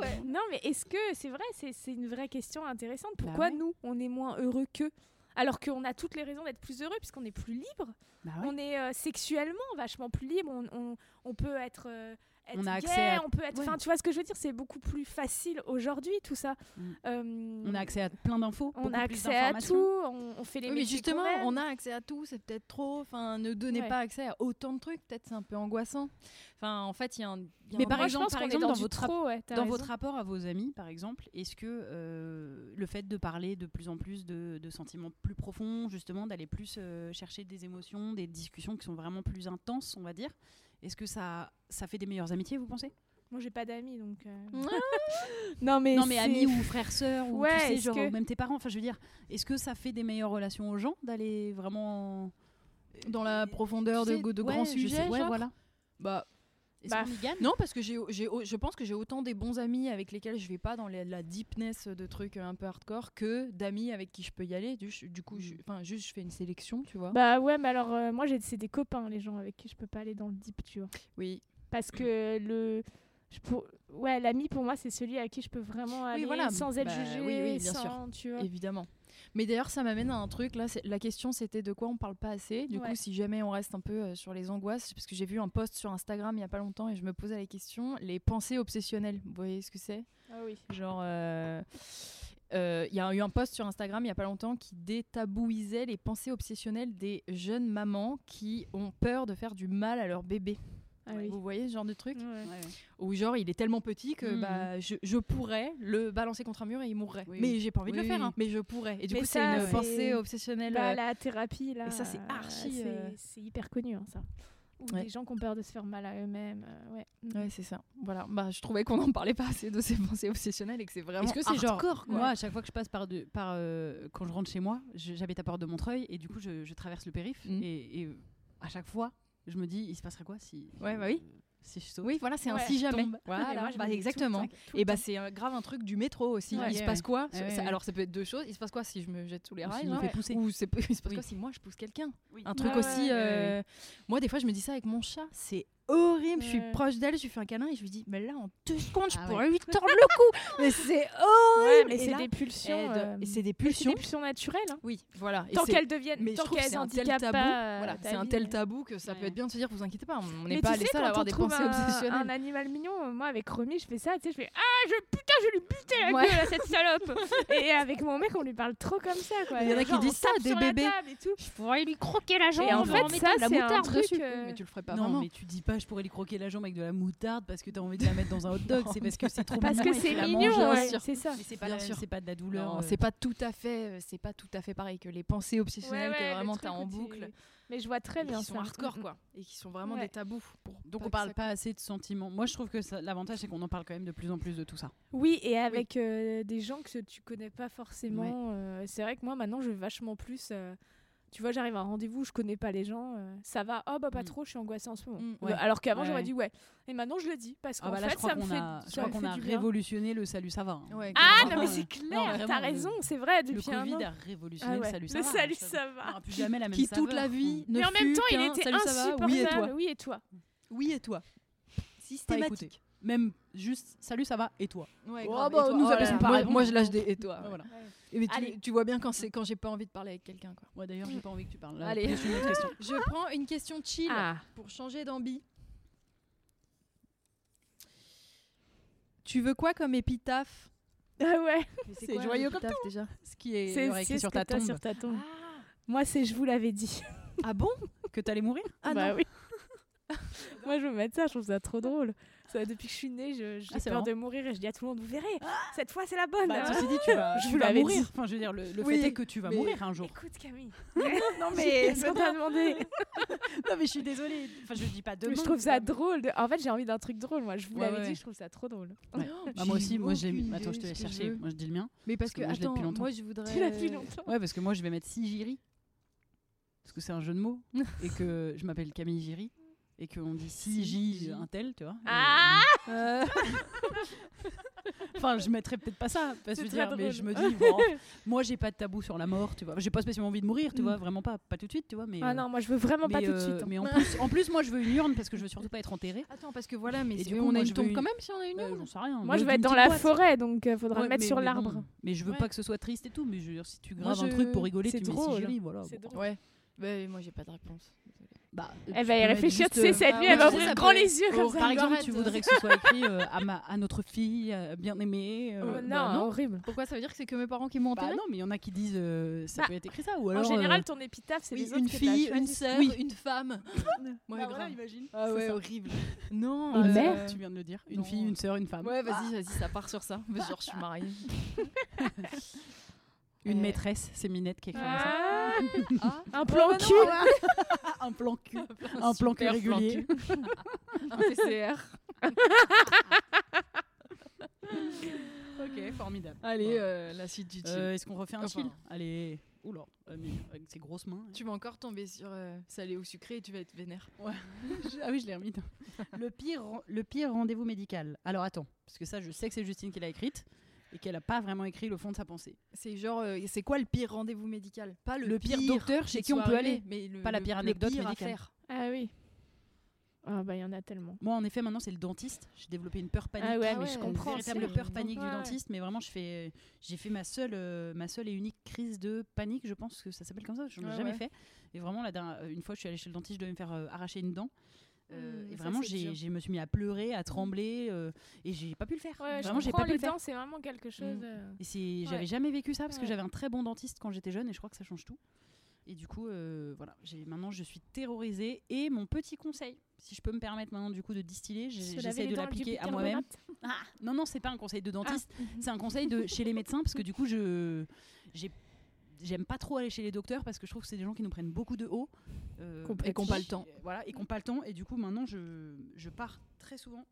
Ouais. Non, mais est-ce que c'est vrai C'est c'est une vraie question intéressante. Pourquoi Bah ouais. nous, on est moins heureux qu'eux? Alors qu'on a toutes les raisons d'être plus heureux puisqu'on est plus libre, Bah ouais. on est euh, sexuellement vachement plus libre, on, on- on peut être, euh, être On a gay, accès à- on peut être, Ouais. enfin tu vois ce que je veux dire, c'est beaucoup plus facile aujourd'hui tout ça. Mm. Euh, On a accès à plein d'infos. on a plus accès à tout, on, on fait les Oui, mais justement, on a accès à tout, c'est peut-être trop. Enfin, ne donnez Ouais. pas accès à autant de trucs, peut-être c'est un peu angoissant. Enfin, en fait, il y a un. y a Mais un- par Moi, exemple- je pense par exemple, dans, dans votre trop, ouais, Dans raison. votre rapport à vos amis, par exemple, est-ce que euh, le fait de parler de plus en plus de, de sentiments plus profonds, justement, d'aller plus euh, chercher des émotions, des discussions qui sont vraiment plus intenses, on va dire, est-ce que ça, ça fait des meilleures amitiés, vous pensez? Moi, j'ai pas d'amis, donc. euh, non, mais. Non, mais amis ou frères, sœurs, ou Ouais, tu sais, genre, que- même tes parents. Enfin, je veux dire, est-ce que ça fait des meilleures relations aux gens d'aller vraiment dans la profondeur tu de, sais, de ouais, grands sujets. Ouais, genre voilà. Bah, Bah, non, parce que j'ai, j'ai- je pense que j'ai autant des bons amis avec lesquels je vais pas dans les- la deepness de trucs un peu hardcore que d'amis avec qui je peux y aller. Du, du coup, Mm. enfin, juste je fais une sélection, tu vois. Bah ouais, mais alors, euh, moi, j'ai- c'est des copains, les gens avec qui je peux pas aller dans le deep, tu vois. oui. Parce que le. je pour- ouais, l'ami pour moi c'est celui à qui je peux vraiment aller voilà. sans être Bah, jugé, oui, oui, bien sans, sûr. tu vois. Évidemment. Mais d'ailleurs, ça m'amène à un truc. Là, la question, c'était de quoi on parle pas assez. Du Ouais. coup, si jamais on reste un peu euh, sur les angoisses, parce que j'ai vu un post sur Instagram il y a pas longtemps et je me posais la question les pensées obsessionnelles. Vous voyez ce que c'est? Ah oui. Genre, euh, euh, il y a eu un post sur Instagram il y a pas longtemps qui détabouisait les pensées obsessionnelles des jeunes mamans qui ont peur de faire du mal à leur bébé. Ah oui. Vous voyez ce genre de truc Ouais. Où genre il est tellement petit que Mhm. bah, je, je pourrais le balancer contre un mur et il mourrait. Oui, mais oui. j'ai pas envie de le faire, hein. mais je pourrais. Et du Mais coup c'est ça, une c'est- pensée obsessionnelle. Bah, la thérapie là. et ça, c'est archi, c'est- euh, C'est hyper connu hein, ça. Ou Ouais. des gens qui ont peur de se faire mal à eux-mêmes. euh, ouais. Ouais, c'est ça. Voilà. Bah, je trouvais qu'on n'en parlait pas assez de ces pensées obsessionnelles et que c'est vraiment Est-ce que c'est genre hardcore, quoi. moi à chaque fois que je passe par, de, par euh, quand je rentre chez moi, j'habite à Porte de Montreuil et du coup je, je traverse le périph Mhm. et, et, à chaque fois je me dis il se passerait quoi si Ouais, bah oui. si je saute? Oui, voilà, c'est un si jamais. Tombe. Voilà, moi, je bah, me exactement. Et bah c'est euh, grave un truc du métro aussi. Ouais. il se passe quoi? Ça-. Alors ça peut être deux choses. Il se passe quoi si je me jette sous les Ou rails s'il hein nous fait pousser. Ou c'est- il se passe Oui. quoi si moi je pousse quelqu'un? Oui. Un truc Ouais, aussi. ouais, euh, Moi, des fois, je me dis ça avec mon chat. C'est horrible. Je suis proche d'elle, je lui fais un câlin et je lui dis Mais là, en deux secondes, je Ah pourrais ouais. lui tordre le cou. Mais c'est Ouais, horrible. mais Et c'est là- des pulsions. et de- euh, et c'est des mais pulsions. des pulsions naturelles. hein. Oui, voilà. Et Tant c'est- qu'elles deviennent, mais je tant trouve que qu'elles c'est un tel handicapent tabou. pas, euh, Voilà, ta c'est un vie, tel euh. tabou que ça peut Ouais. être bien de se dire Vous inquiétez pas, on Mais n'est pas tu les sais, seuls à quand avoir on des trouve pensées un, obsessionnelles. un animal mignon, euh, moi avec Romy, je fais ça, tu sais, je fais Ah, je, putain, je vais lui buter la Ouais. gueule à cette salope Et avec mon mec, on lui parle trop comme ça, quoi. Il y en a qui Genre, disent ça, tape des sur la bébés. table et tout. Je pourrais lui croquer la jambe. Et en fait, ça, c'est un moutarde truc, euh, Mais tu le ferais pas non, vraiment. mais tu dis pas je pourrais lui croquer la jambe avec de la moutarde parce que t'as envie de la mettre dans un hot dog, c'est parce que c'est trop Parce mignon que c'est mignon, ouais, c'est ça. Mais c'est pas, pas de la douleur. Euh, c'est pas tout à fait, euh, c'est pas tout à fait pareil que les pensées obsessionnelles Ouais, ouais, que vraiment t'as en boucle, Mais je vois très bien qui ça. sont hardcore Mm, mm. quoi, et qui sont vraiment Ouais. des tabous. pour Donc on parle ça- pas assez de sentiments. Moi je trouve que l'avantage c'est qu'on en parle quand même de plus en plus de tout ça. Oui, et avec euh, des gens que tu connais pas forcément. euh, c'est vrai que moi, maintenant, je vais vachement plus. Tu vois, j'arrive à un rendez-vous, je connais pas les gens. euh, ça va, oh bah pas Mm. trop, je suis angoissée en ce moment. Mm, ouais. Alors qu'avant, Ouais, j'aurais dit ouais. Et maintenant, je le dis parce qu'en Ah bah là fait, je crois ça me qu'on fait. a, je crois qu'on a bien. révolutionné le salut ça va. hein. Ouais, Ah non, mais c'est clair, t'as le- raison, c'est vrai, Le depuis un Covid an. a révolutionné Ah le salut ça le va. salut Ça- va. plus jamais la même qui toute la vie ne Mais en même fut temps, il qu'un était salut ça va, oui et toi, insupportable. Oui et toi. oui et toi, systématique. Même juste salut ça va et toi. Ouais, Oh, bah, et nous Oh pas moi, je lâche des et toi. Ouais, ouais. voilà. Et mais tu, vois bien quand c'est quand j'ai pas envie de parler avec quelqu'un quoi. Ouais d'ailleurs j'ai pas envie que tu parles. Là, Allez. une question. Je prends une question chill Ah. pour changer d'ambi. Tu veux quoi comme épitaphe Ah ouais. C'est quoi, joyeux l'épitaphe, déjà. Ce qui est, écrit sur ta tombe sur ta tombe. Moi, c'est je vous l'avais dit. Ah bon? Que t'allais mourir? Ah bah non. oui. Moi, je veux mettre ça, je trouve ça trop drôle. Ça, depuis que je suis née, je- j'ai Ah, peur de mourir et je dis à tout le monde, vous verrez, cette fois c'est la bonne. Bah, ceci dit tu vas, Je tu vas mourir. dit. Enfin je veux dire le, le Oui, fait est que tu vas mais- mourir un jour. Écoute Camille, non est-ce qu'on t'a demandé non mais je suis désolée. Enfin je dis pas demain. Mais je trouve ça drôle. de- En fait, j'ai envie d'un truc drôle. Moi, je vous Ouais, l'avais ouais. dit, je trouve ça trop drôle. Ouais. Oh, Bah, moi aussi, j'ai moi mis. Attends, je te laisse ce chercher. Moi je dis le mien. Mais parce que attends, depuis longtemps. moi je voudrais. Tu l'as depuis longtemps. Ouais, parce que moi je vais mettre si Giri. Parce que c'est un jeu de mots. et que je m'appelle Camille Giri. Et qu'on dit si J un tel, tu vois. Ah Euh, Enfin, je mettrais peut-être pas ça. Parce que veux dire, mais je me dis, bon, moi j'ai pas de tabou sur la mort, tu vois. J'ai pas spécialement envie de mourir, tu Mm. vois. Vraiment pas. Pas tout de suite, tu vois. Mais, Ah euh, non, moi, je veux vraiment pas tout de euh, suite. hein. Mais en plus, en plus, moi je veux une urne parce que je veux surtout pas être enterrée. Attends, parce que voilà, mais Et c'est- du coup, on a une tombe veux quand même si on a une urne. J'en sais rien. Moi, je vais être dans la boîte. forêt, donc euh, faudra Ouais, le mettre mais- sur l'arbre. bon. Mais je veux Ouais. pas que ce soit triste et tout. Mais je veux dire, si tu graves un truc pour rigoler, c'est tu si Giri, voilà. C'est bon. drôle. Ouais. Bah, moi j'ai pas de réponse. Bah, Elle tu va y réfléchir, tu sais, cette euh, nuit, ah elle va ouvrir grand les yeux comme ça. par exemple, tu voudrais que ce soit écrit euh, à, ma, à notre fille euh, bien aimée. euh, Oh, bah non, horrible. Pourquoi ça veut dire que c'est que mes parents qui m'ont Bah enterré non, mais il y en a qui disent euh, ça Bah, peut être écrit ça. Ou En alors, général, euh, ton épitaphe, c'est Oui, les autres une fille, une sœur, Oui. une femme. Bah grave. voilà, imagine. Ah ouais, horrible. Non. Une euh, mère Tu viens de le dire. Une fille, une sœur, une femme. Ouais, vas-y, vas-y, ça part sur ça. Genre, je suis mariée. Une maîtresse, c'est Minette qui écrit ça. Ah, Ah, un plan bah cul. un plan cul. Un plan cul régulier. cul. un PCR. ok, formidable. Allez, Bon. euh, la suite du chill. Euh, Est-ce qu'on refait un Enfin. chill Allez. Oula, euh, mais avec ses grosses mains. Tu vas encore tomber sur salé ou sucré et tu vas être vénère. Ah oui, je l'ai remis. Le pire, le pire rendez-vous médical. Alors attends, parce que ça, je sais que c'est Justine qui l'a écrite et qu'elle a pas vraiment écrit le fond de sa pensée. C'est genre, euh, c'est quoi le pire rendez-vous médical? Pas le, Le pire docteur chez qui on peut aller. mais le, Pas la pire le anecdote pire à médicale. faire. Ah oui. Ah bah il y en a tellement. Moi, en effet, maintenant, c'est le dentiste. J'ai développé une peur panique. Ah ouais, Ah mais je ouais, comprends. Une véritable peur panique Ouais. du dentiste, mais vraiment, je fais, j'ai fait ma seule, euh, ma seule et unique crise de panique, je pense que ça s'appelle comme ça. Je n'en ai Ouais, jamais ouais. fait. Et vraiment, la dernière- une fois, je suis allée chez le dentiste, je devais me faire euh, arracher une dent. Euh, Mmh, et ça, vraiment, j'ai- me suis mis à pleurer, à trembler, euh, et j'ai pas pu le faire. Ouais, je vraiment, j'ai pas pu le faire. c'est vraiment quelque chose. Mm. euh, Et c'est, Ouais. j'avais jamais vécu ça parce que j'avais un très bon dentiste quand j'étais jeune, et je crois que ça change tout. Et du coup, euh, voilà, j'ai, maintenant, je suis terrorisée. Et mon petit conseil, si je peux me permettre maintenant du coup de distiller, j'essaie de l'appliquer à moi-même. Ah, non, non, c'est pas un conseil de dentiste. Ah. C'est un conseil de chez les médecins parce que du coup, je j'ai j'aime pas trop aller chez les docteurs parce que je trouve que c'est des gens qui nous prennent beaucoup de haut euh, Et qui ont pas le temps. Voilà, et qui n'ont pas le temps. Et du coup, maintenant, je, je pars très souvent.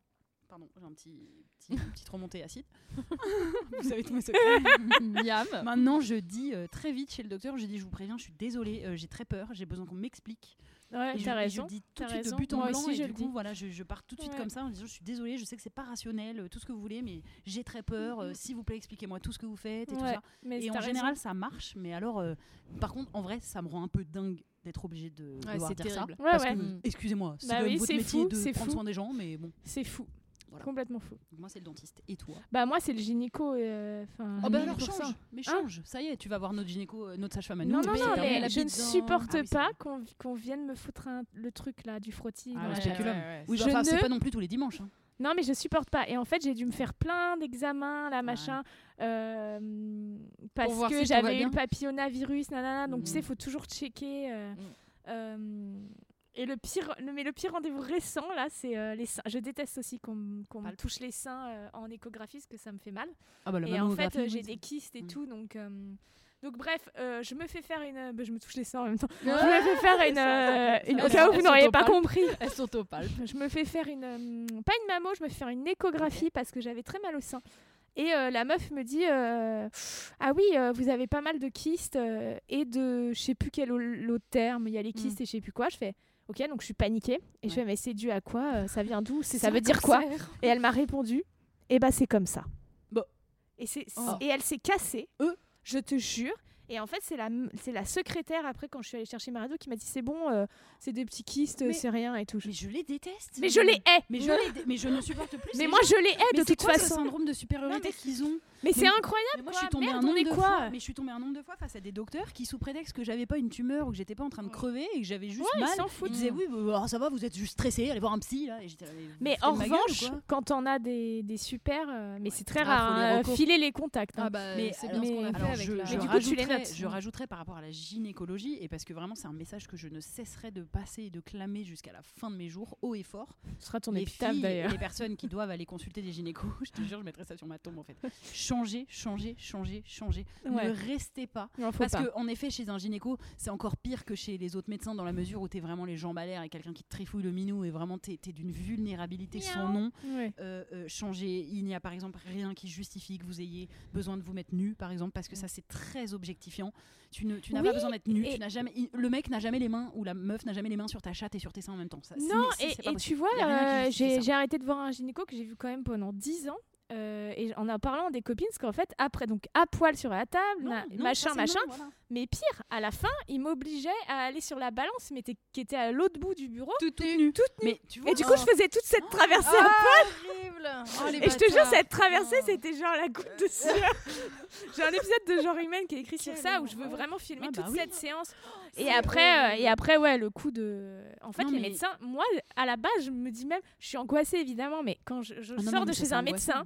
Pardon, j'ai un petit, petit une petite remontée acide. Vous savez tous mes secrets. Miam. Maintenant, je dis euh, très vite chez le docteur, je dis, je vous préviens, je suis désolée, euh, j'ai très peur, j'ai besoin qu'on m'explique. Ouais, Et je, t'as et raison. je dis tout de suite raison. de but en Moi blanc aussi, et je du coup dis. voilà je, je pars tout de suite Ouais. comme ça en disant je suis désolée je sais que c'est pas rationnel euh, tout ce que vous voulez mais j'ai très peur euh, s'il vous plaît expliquez-moi tout ce que vous faites et tout ça mais et en raison. général ça marche mais alors euh, par contre en vrai ça me rend un peu dingue d'être obligé de Ouais, devoir dire terrible. ça Ouais, ouais. excusez-moi c'est Bah oui, votre métier fou, de prendre fou. soin des gens mais bon C'est fou. Voilà. Complètement fou. moi c'est le dentiste et toi? Bah moi c'est le gynéco. euh, Enfin. oh bah alors 1000%. change mais change ça y est tu vas voir notre gynéco euh, notre sage-femme à nous Non, non, non, c'est mais je ne supporte Ah oui, c'est pas qu'on vienne me foutre un- le truc là du frottis. Ah ouais, tête. oui bah, Je enfin, c'est ne- pas non plus tous les dimanches hein. Non, mais je supporte pas. Et en fait, j'ai dû me faire plein d'examens, là, machin, euh, parce que si j'avais eu le papillomavirus, nanana. Donc, tu sais, il faut toujours checker. euh, euh, et le pire, le, mais le pire rendez-vous récent, là, c'est euh, les seins. Je déteste aussi qu'on me touche les seins euh, en échographie, parce que ça me fait mal. ah bah la et en fait, euh, oui, j'ai des kystes et Mhm. tout, donc. euh, donc bref, euh, je me fais faire une... bah, je me touche les seins en même temps. Je me fais faire une... euh, une- au cas où vous n'auriez pas compris. Elles sont au palpe. Je me fais faire une. euh, pas une mammo, je me fais faire une échographie parce que j'avais très mal au sein. Et euh, la meuf me dit euh, Ah oui, euh, vous avez pas mal de kystes euh, et de. Je sais plus quel l'autre terme, il y a les kystes et je sais plus quoi. Je fais Ok, donc je suis paniquée. Et je Ouais. fais Mais c'est dû à quoi Euh, Ça vient d'où C'est- Ça C'est veut dire quoi. Et elle m'a répondu Eh bah, c'est comme ça. Bon. Et, c'est, Oh. et elle s'est cassée. Euh. Je te jure. Et en fait, c'est la, c'est la secrétaire, après, quand je suis allée chercher ma radio, qui m'a dit C'est bon, euh, c'est des petits kystes, c'est rien et tout. Je- mais je les déteste Mais je les hais mais je, les mais je ne supporte plus Mais moi, gens. je les hais de c'est toute quoi ce façon. syndrome de supériorité qu'ils ont Mais c'est incroyable. Mais moi, quoi. je suis tombée Merde, un nombre de quoi fois. Mais je suis tombée un nombre de fois face à des docteurs qui, sous prétexte que j'avais pas une tumeur ou que j'étais pas en train de crever et que j'avais juste Ouais, mal, ils ils disaient oui, bah, ça va, vous êtes juste stressé, allez voir un psy là. Et j'étais là, vous Mais en revanche, quand on a des, des super, euh, mais c'est très Ah, rare, les hein, recos. filer les contacts. hein. Ah bah, Mais c'est bien ce qu'on a alors, fait avec je, la... je rajouterais, je rajouterais par rapport à la gynécologie, et parce que vraiment c'est un message que je ne cesserai de passer et de clamer jusqu'à la fin de mes jours, haut et fort. Ce sera ton épitaphe d'ailleurs. les personnes qui doivent aller consulter des gynécos, je te jure, je mettrai ça sur ma tombe en fait. Changez, changez, changez, changez. Ouais. Ne restez pas. Non, Parce pas. que en effet, chez un gynéco, c'est encore pire que chez les autres médecins dans la mesure où t'es vraiment les jambes à l'air et quelqu'un qui te trifouille le minou et vraiment t'es es, d'une vulnérabilité sans nom. Ouais. Euh, euh, changer, il n'y a par exemple rien qui justifie que vous ayez besoin de vous mettre nu, par exemple, parce que ça c'est très objectifiant. Tu n'as Oui, pas besoin d'être nu. Tu jamais, le mec n'a jamais les mains ou la meuf n'a jamais les mains sur ta chatte et sur tes seins en même temps. Ça, Non, et, tu vois, euh, j'ai arrêté de voir un gynéco que j'ai vu quand même pendant 10 ans. Euh, et en en parlant à des copines, parce qu'en fait, après, donc à poil sur la table, Non, na- non, machin, machin. non, voilà. Mais pire, à la fin, il m'obligeait à aller sur la balance, mais t'es- qui était à l'autre bout du bureau. Toute nue. Mais tu vois, Et du coup, je faisais toute cette traversée à Ah, horrible Oh, Et je te jure, cette traversée, Oh. c'était genre la goutte de sueur. J'ai un épisode de Genre Humaine qui est écrit sur ça où je veux vraiment filmer Ah bah toute oui. cette séance. Et après, euh, et après, ouais, le coup de. En fait, Non, les mais- médecins, moi, à la base, je me dis même, je suis angoissée évidemment, mais quand je, je Ah non, non, sors de chez un angoissant. médecin,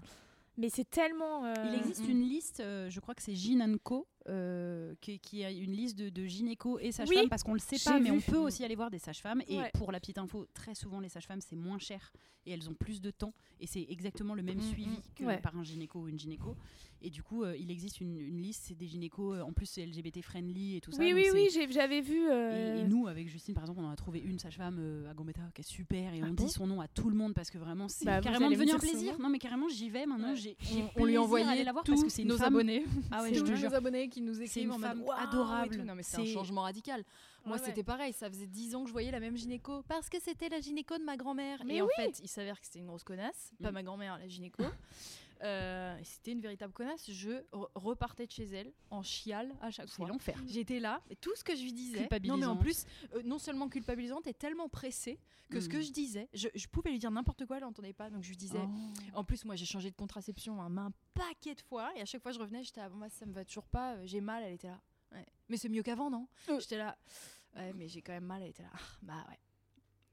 mais c'est tellement. euh, Il existe Mm. une liste, euh, je crois que c'est Gyn Co, euh, qui, qui a une liste de, de gynéco et sages-femmes Oui, parce qu'on le sait pas, mais on peut aussi aller voir des sages-femmes. Et pour la petite info, très souvent les sages-femmes c'est moins cher et elles ont plus de temps et c'est exactement le même Mm, suivi mm. que Ouais. par un gynéco ou une gynéco. Et du coup, euh, il existe une, une liste, c'est des gynécos, euh, en plus c'est LGBT friendly et tout ça. Oui, oui, oui, j'avais vu. Et, euh, et nous, avec Justine, par exemple, on en a trouvé une sage-femme euh, à Gambetta qui est super et Ah on bon dit son nom à tout le monde parce que vraiment, c'est Bah, carrément devenu un plaisir. Non, mais carrément, j'y vais maintenant. Ouais. J'ai, On, on lui envoyait aller la voir tous parce que c'est nos femme. abonnés. Ah ouais, C'est je te tous jure. nos abonnés qui nous C'est écrivent une en mode femme adorable. Non mais c'est un changement radical. Moi Ouais, ouais. c'était pareil, ça faisait 10 ans que je voyais la même gynéco parce que c'était la gynéco de ma grand-mère. Et en fait, il s'avère que c'était une grosse connasse, pas Mm. ma grand-mère, la gynéco. Euh, C'était une véritable connasse. Je re- repartais de chez elle en chiale à chaque C'est fois. l'enfer. J'étais là, et tout ce que je lui disais, non mais en plus, euh, non seulement culpabilisante, et tellement pressée que ce que Mm. je disais, je, je pouvais lui dire n'importe quoi, elle n'entendait pas, donc je lui disais. Oh. En plus, moi, j'ai changé de contraception un, un paquet de fois, et à chaque fois, je revenais, j'étais là, bon, bah, ça me va toujours pas, euh, j'ai mal, elle était là. Ouais. Mais c'est mieux qu'avant, non? Euh. J'étais là, ouais, mais j'ai quand même mal, elle était là, Ah, bah ouais.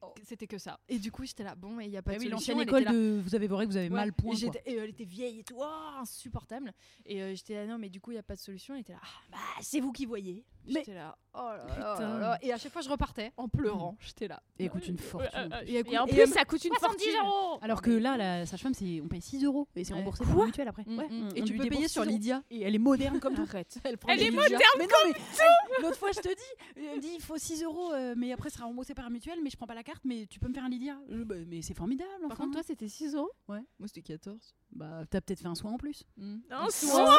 Oh. C'était que ça. Et du coup, j'étais là, bon, et il y a pas Bah de oui, solution. l'ancienne école de vous avez vrai que vous avez Ouais, mal point. et, quoi. et elle était vieille et tout, oh, insupportable. Et euh, j'étais là, non, mais du coup, il n'y a pas de solution. Elle était là, ah, bah, c'est vous qui voyez. Mais- J'étais là, oh là là Putain. là là. Et à chaque fois, je repartais en pleurant. J'étais là. Et écoute une fortune. en plus. Et, Et en plus, ça coûte une 70 fortune. euros Alors que là, la sage-femme, c'est on paye 6 euros et c'est remboursé par Quoi la mutuelle après. Ouais, mm. on- Et on tu lui peux payer sur 6 euros. Lydia. Et elle est moderne comme tout. Arrête. Elle, prend Elle est Lydia. moderne Mais non, mais eh, l'autre fois, je te dis, elle me dit il faut 6 euros, euh, mais après, ça sera remboursé par la mutuelle, mais je prends pas la carte, mais tu peux me faire un Lydia. Euh, bah, mais c'est formidable. Par enfin. contre, toi, c'était 6 euros Ouais. Moi, c'était 14. bah, t'as peut-être fait un soin en plus. Un soin. Carrément un soin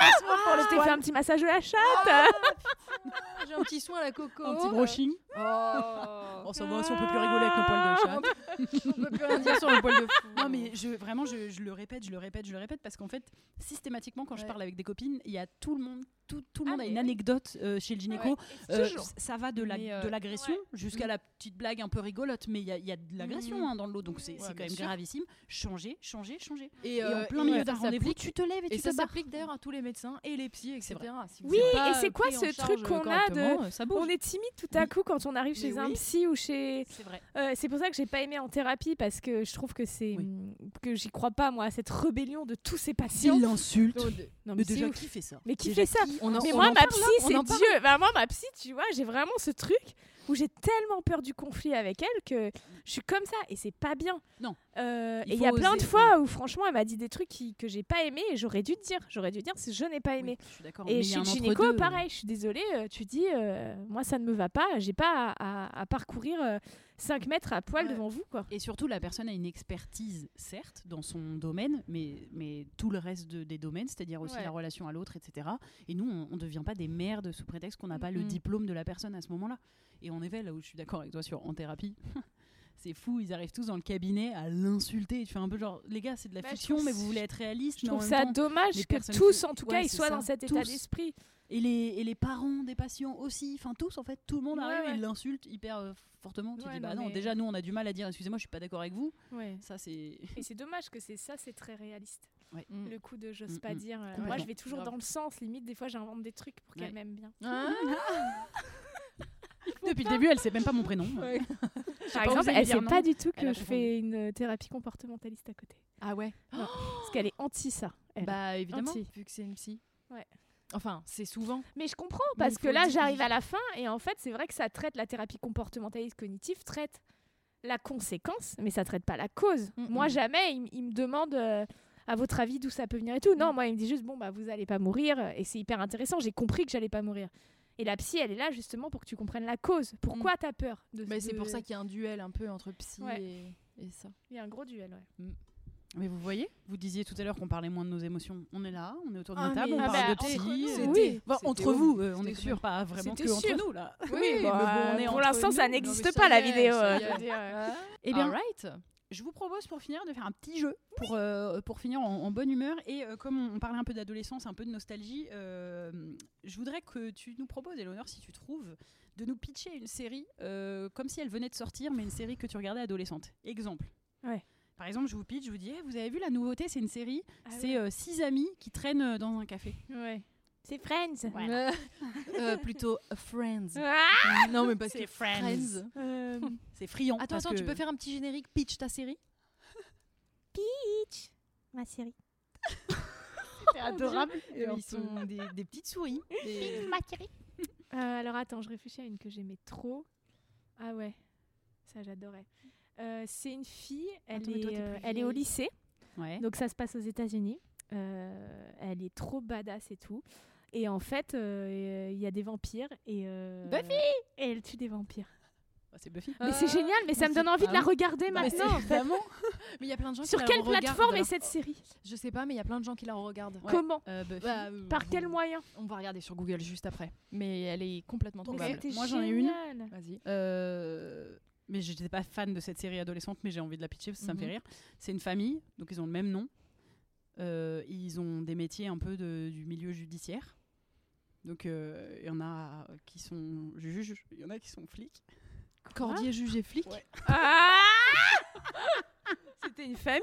Pour le fait un petit massage de la chatte J'ai un petit soin à la coco. Un petit brushing. Oh. Oh, ça va, si on peut plus rigoler avec nos poils de chat. On peut plus rien dire sur le poil de fou. Non mais je, vraiment je, je le répète, je le répète, je le répète parce qu'en fait systématiquement quand je parle avec des copines, il y a tout le monde, tout, tout le Ah, monde a une oui. anecdote euh, chez le gynéco. Ouais. Euh, ça va de la- euh, l'agression ouais. jusqu'à la petite blague un peu rigolote, mais il y a, il y a de l'agression Mhm. hein, dans le lot, donc c'est quand même sûr. gravissime. Changer, changer, changer. Et, Et, euh, en plein milieu ça d'un rendez-vous, tu te lèves et, Et tu ça te barres. s'applique d'ailleurs à tous les médecins et les psys, etc. Si Oui, et c'est quoi ce truc qu'on a de- ça. On est timide tout à coup quand on arrive chez un psy ou chez. C'est vrai. Euh, c'est pour ça que j'ai pas aimé en thérapie parce que je trouve que c'est Oui. hum, que j'y crois pas moi à cette rébellion de tous ces patients. Il l'insulte. Non Mais c'est déjà ouf. qui fait ça? Mais qui Déjà, fait ça? On en- Mais on moi en ma parle, psy c'est Dieu. Bah, moi ma psy tu vois j'ai vraiment ce truc où j'ai tellement peur du conflit avec elle que je suis comme ça et c'est pas bien. Non. Euh, Il et il y a plein de fois où franchement elle m'a dit des trucs qui- que j'ai pas aimé et j'aurais dû te dire j'aurais dû dire si je n'ai pas aimé. Oui, je suis d'accord. Et chez le gynéco, entre-deux. pareil, je suis désolée, euh, tu dis, euh, moi ça ne me va pas, j'ai pas à, à- à parcourir 5 mètres à poil Ouais. devant vous. quoi. Et surtout, la personne a une expertise, certes, dans son domaine, mais, mais tout le reste de- des domaines, c'est-à-dire aussi Ouais. la relation à l'autre, etc. Et nous, on ne devient pas des merdes sous prétexte qu'on n'a pas le diplôme de la personne à ce moment-là. Et en effet, là où je suis d'accord avec toi sur en thérapie, c'est fou, ils arrivent tous dans le cabinet à l'insulter. Et tu fais un peu genre, les gars, c'est de la Bah, fiction, mais vous voulez être réaliste. Je trouve ça temps- dommage que tous, en tout Ouais, cas, ils soient ça, dans cet état d'esprit. Et les, et les parents des patients aussi, enfin tous en fait, tout le monde Ouais, arrive et ouais. ils l'insultent hyper euh, fortement. Tu Ouais, dis, bah non, non, mais- déjà nous on a du mal à dire, excusez-moi, je suis pas d'accord avec vous. Ça c'est. Et c'est dommage que c'est ça, c'est très réaliste. Ouais. Mm. Le coup de j'ose Mm, pas mm. dire. euh, moi, je vais toujours Grave. dans le sens. Limite, des fois, j'invente des trucs pour qu'elle Ouais. m'aime bien. Ah. Depuis le début, elle sait même pas mon prénom. Ouais. Par exemple, elle sait pas du tout que je fais une euh, thérapie comportementaliste à côté. Ah ouais Parce qu'elle est anti ça. elle. Bah évidemment, Anti. vu que c'est une psy. Ouais. Enfin, c'est souvent. Mais je comprends parce que là, j'arrive à la fin et en fait, c'est vrai que ça traite la thérapie comportementaliste cognitive traite la conséquence, mais ça traite pas la cause. Mm, Moi, mm. jamais, il, me demande euh, à votre avis d'où ça peut venir et tout. Non, Mm. moi, il me dit juste bon bah vous allez pas mourir et c'est hyper intéressant. J'ai compris que j'allais pas mourir. Et la psy, elle est là justement pour que tu comprennes la cause. Pourquoi t'as peur de Mais c'est de- pour ça qu'il y a un duel un peu entre psy Ouais. et, et ça. Il y a un gros duel. Ouais. Mais vous voyez, vous disiez tout à l'heure qu'on parlait moins de nos émotions. On est là, on est autour d'une Ah, table, on Ah parle bah, de entre psy. nous, euh, C'était- bon, c'était entre vous, euh, on est sûr, pas vraiment que entre sûr. nous là. Oui, mais bon, on est pour entre l'instant, ça n'existe pas la vidéo. dire, euh. Eh bien, Alright. Je vous propose pour finir de faire un petit jeu pour, euh, pour finir en, en bonne humeur. Et euh, comme on, on parlait un peu d'adolescence, un peu de nostalgie, euh, je voudrais que tu nous proposes, Eleonore, si tu trouves, de nous pitcher une série comme si elle venait de sortir, mais une série que tu regardais adolescente. Exemple. Ouais. Par exemple, je vous pitch, je vous dis, Eh, vous avez vu la nouveauté, c'est une série, Ah c'est six amis qui traînent dans un café. Ouais. C'est Friends. Voilà. Euh, plutôt Friends. Ah non, mais parce C'est Friends. Euh, C'est friand. Attends, parce attends, tu que- peux faire un petit générique pitch ta série Peach, ma série. C'est adorable. Euh, Ils sont des, des petites souris. Des- Euh, alors attends, je réfléchis à une que j'aimais trop. Ah ouais, ça j'adorais. Euh, c'est une fille, elle, Attends, mais toi, est, euh, elle au lycée, Ouais. donc ça se passe aux États-Unis. Euh, elle est trop badass et tout. Et en fait, euh, il y a des vampires et, euh, Buffy et elle tue des vampires. Bah, c'est Buffy. mais c'est génial, mais ça mais me donne envie de la regarder maintenant. Vraiment Mais il y a plein de gens Sur qui quelle la regardent. plateforme est cette série Je sais pas, mais il y a plein de gens qui la regardent. Ouais. Comment Euh, Buffy. Bah, Par vous- quel moyen On va regarder sur Google juste après. Mais elle est complètement trouvable. Moi, j'en ai une. Vas-y. Euh, mais j'étais pas fan de cette série adolescente, mais j'ai envie de la pitcher parce que ça me fait Mhm. rire. C'est une famille, donc ils ont le même nom. Euh, ils ont des métiers un peu de- du milieu judiciaire. Donc euh, il y en a qui sont juges, il y en a qui sont flics. Cordier jugé flic. Ouais. Ah C'était une famille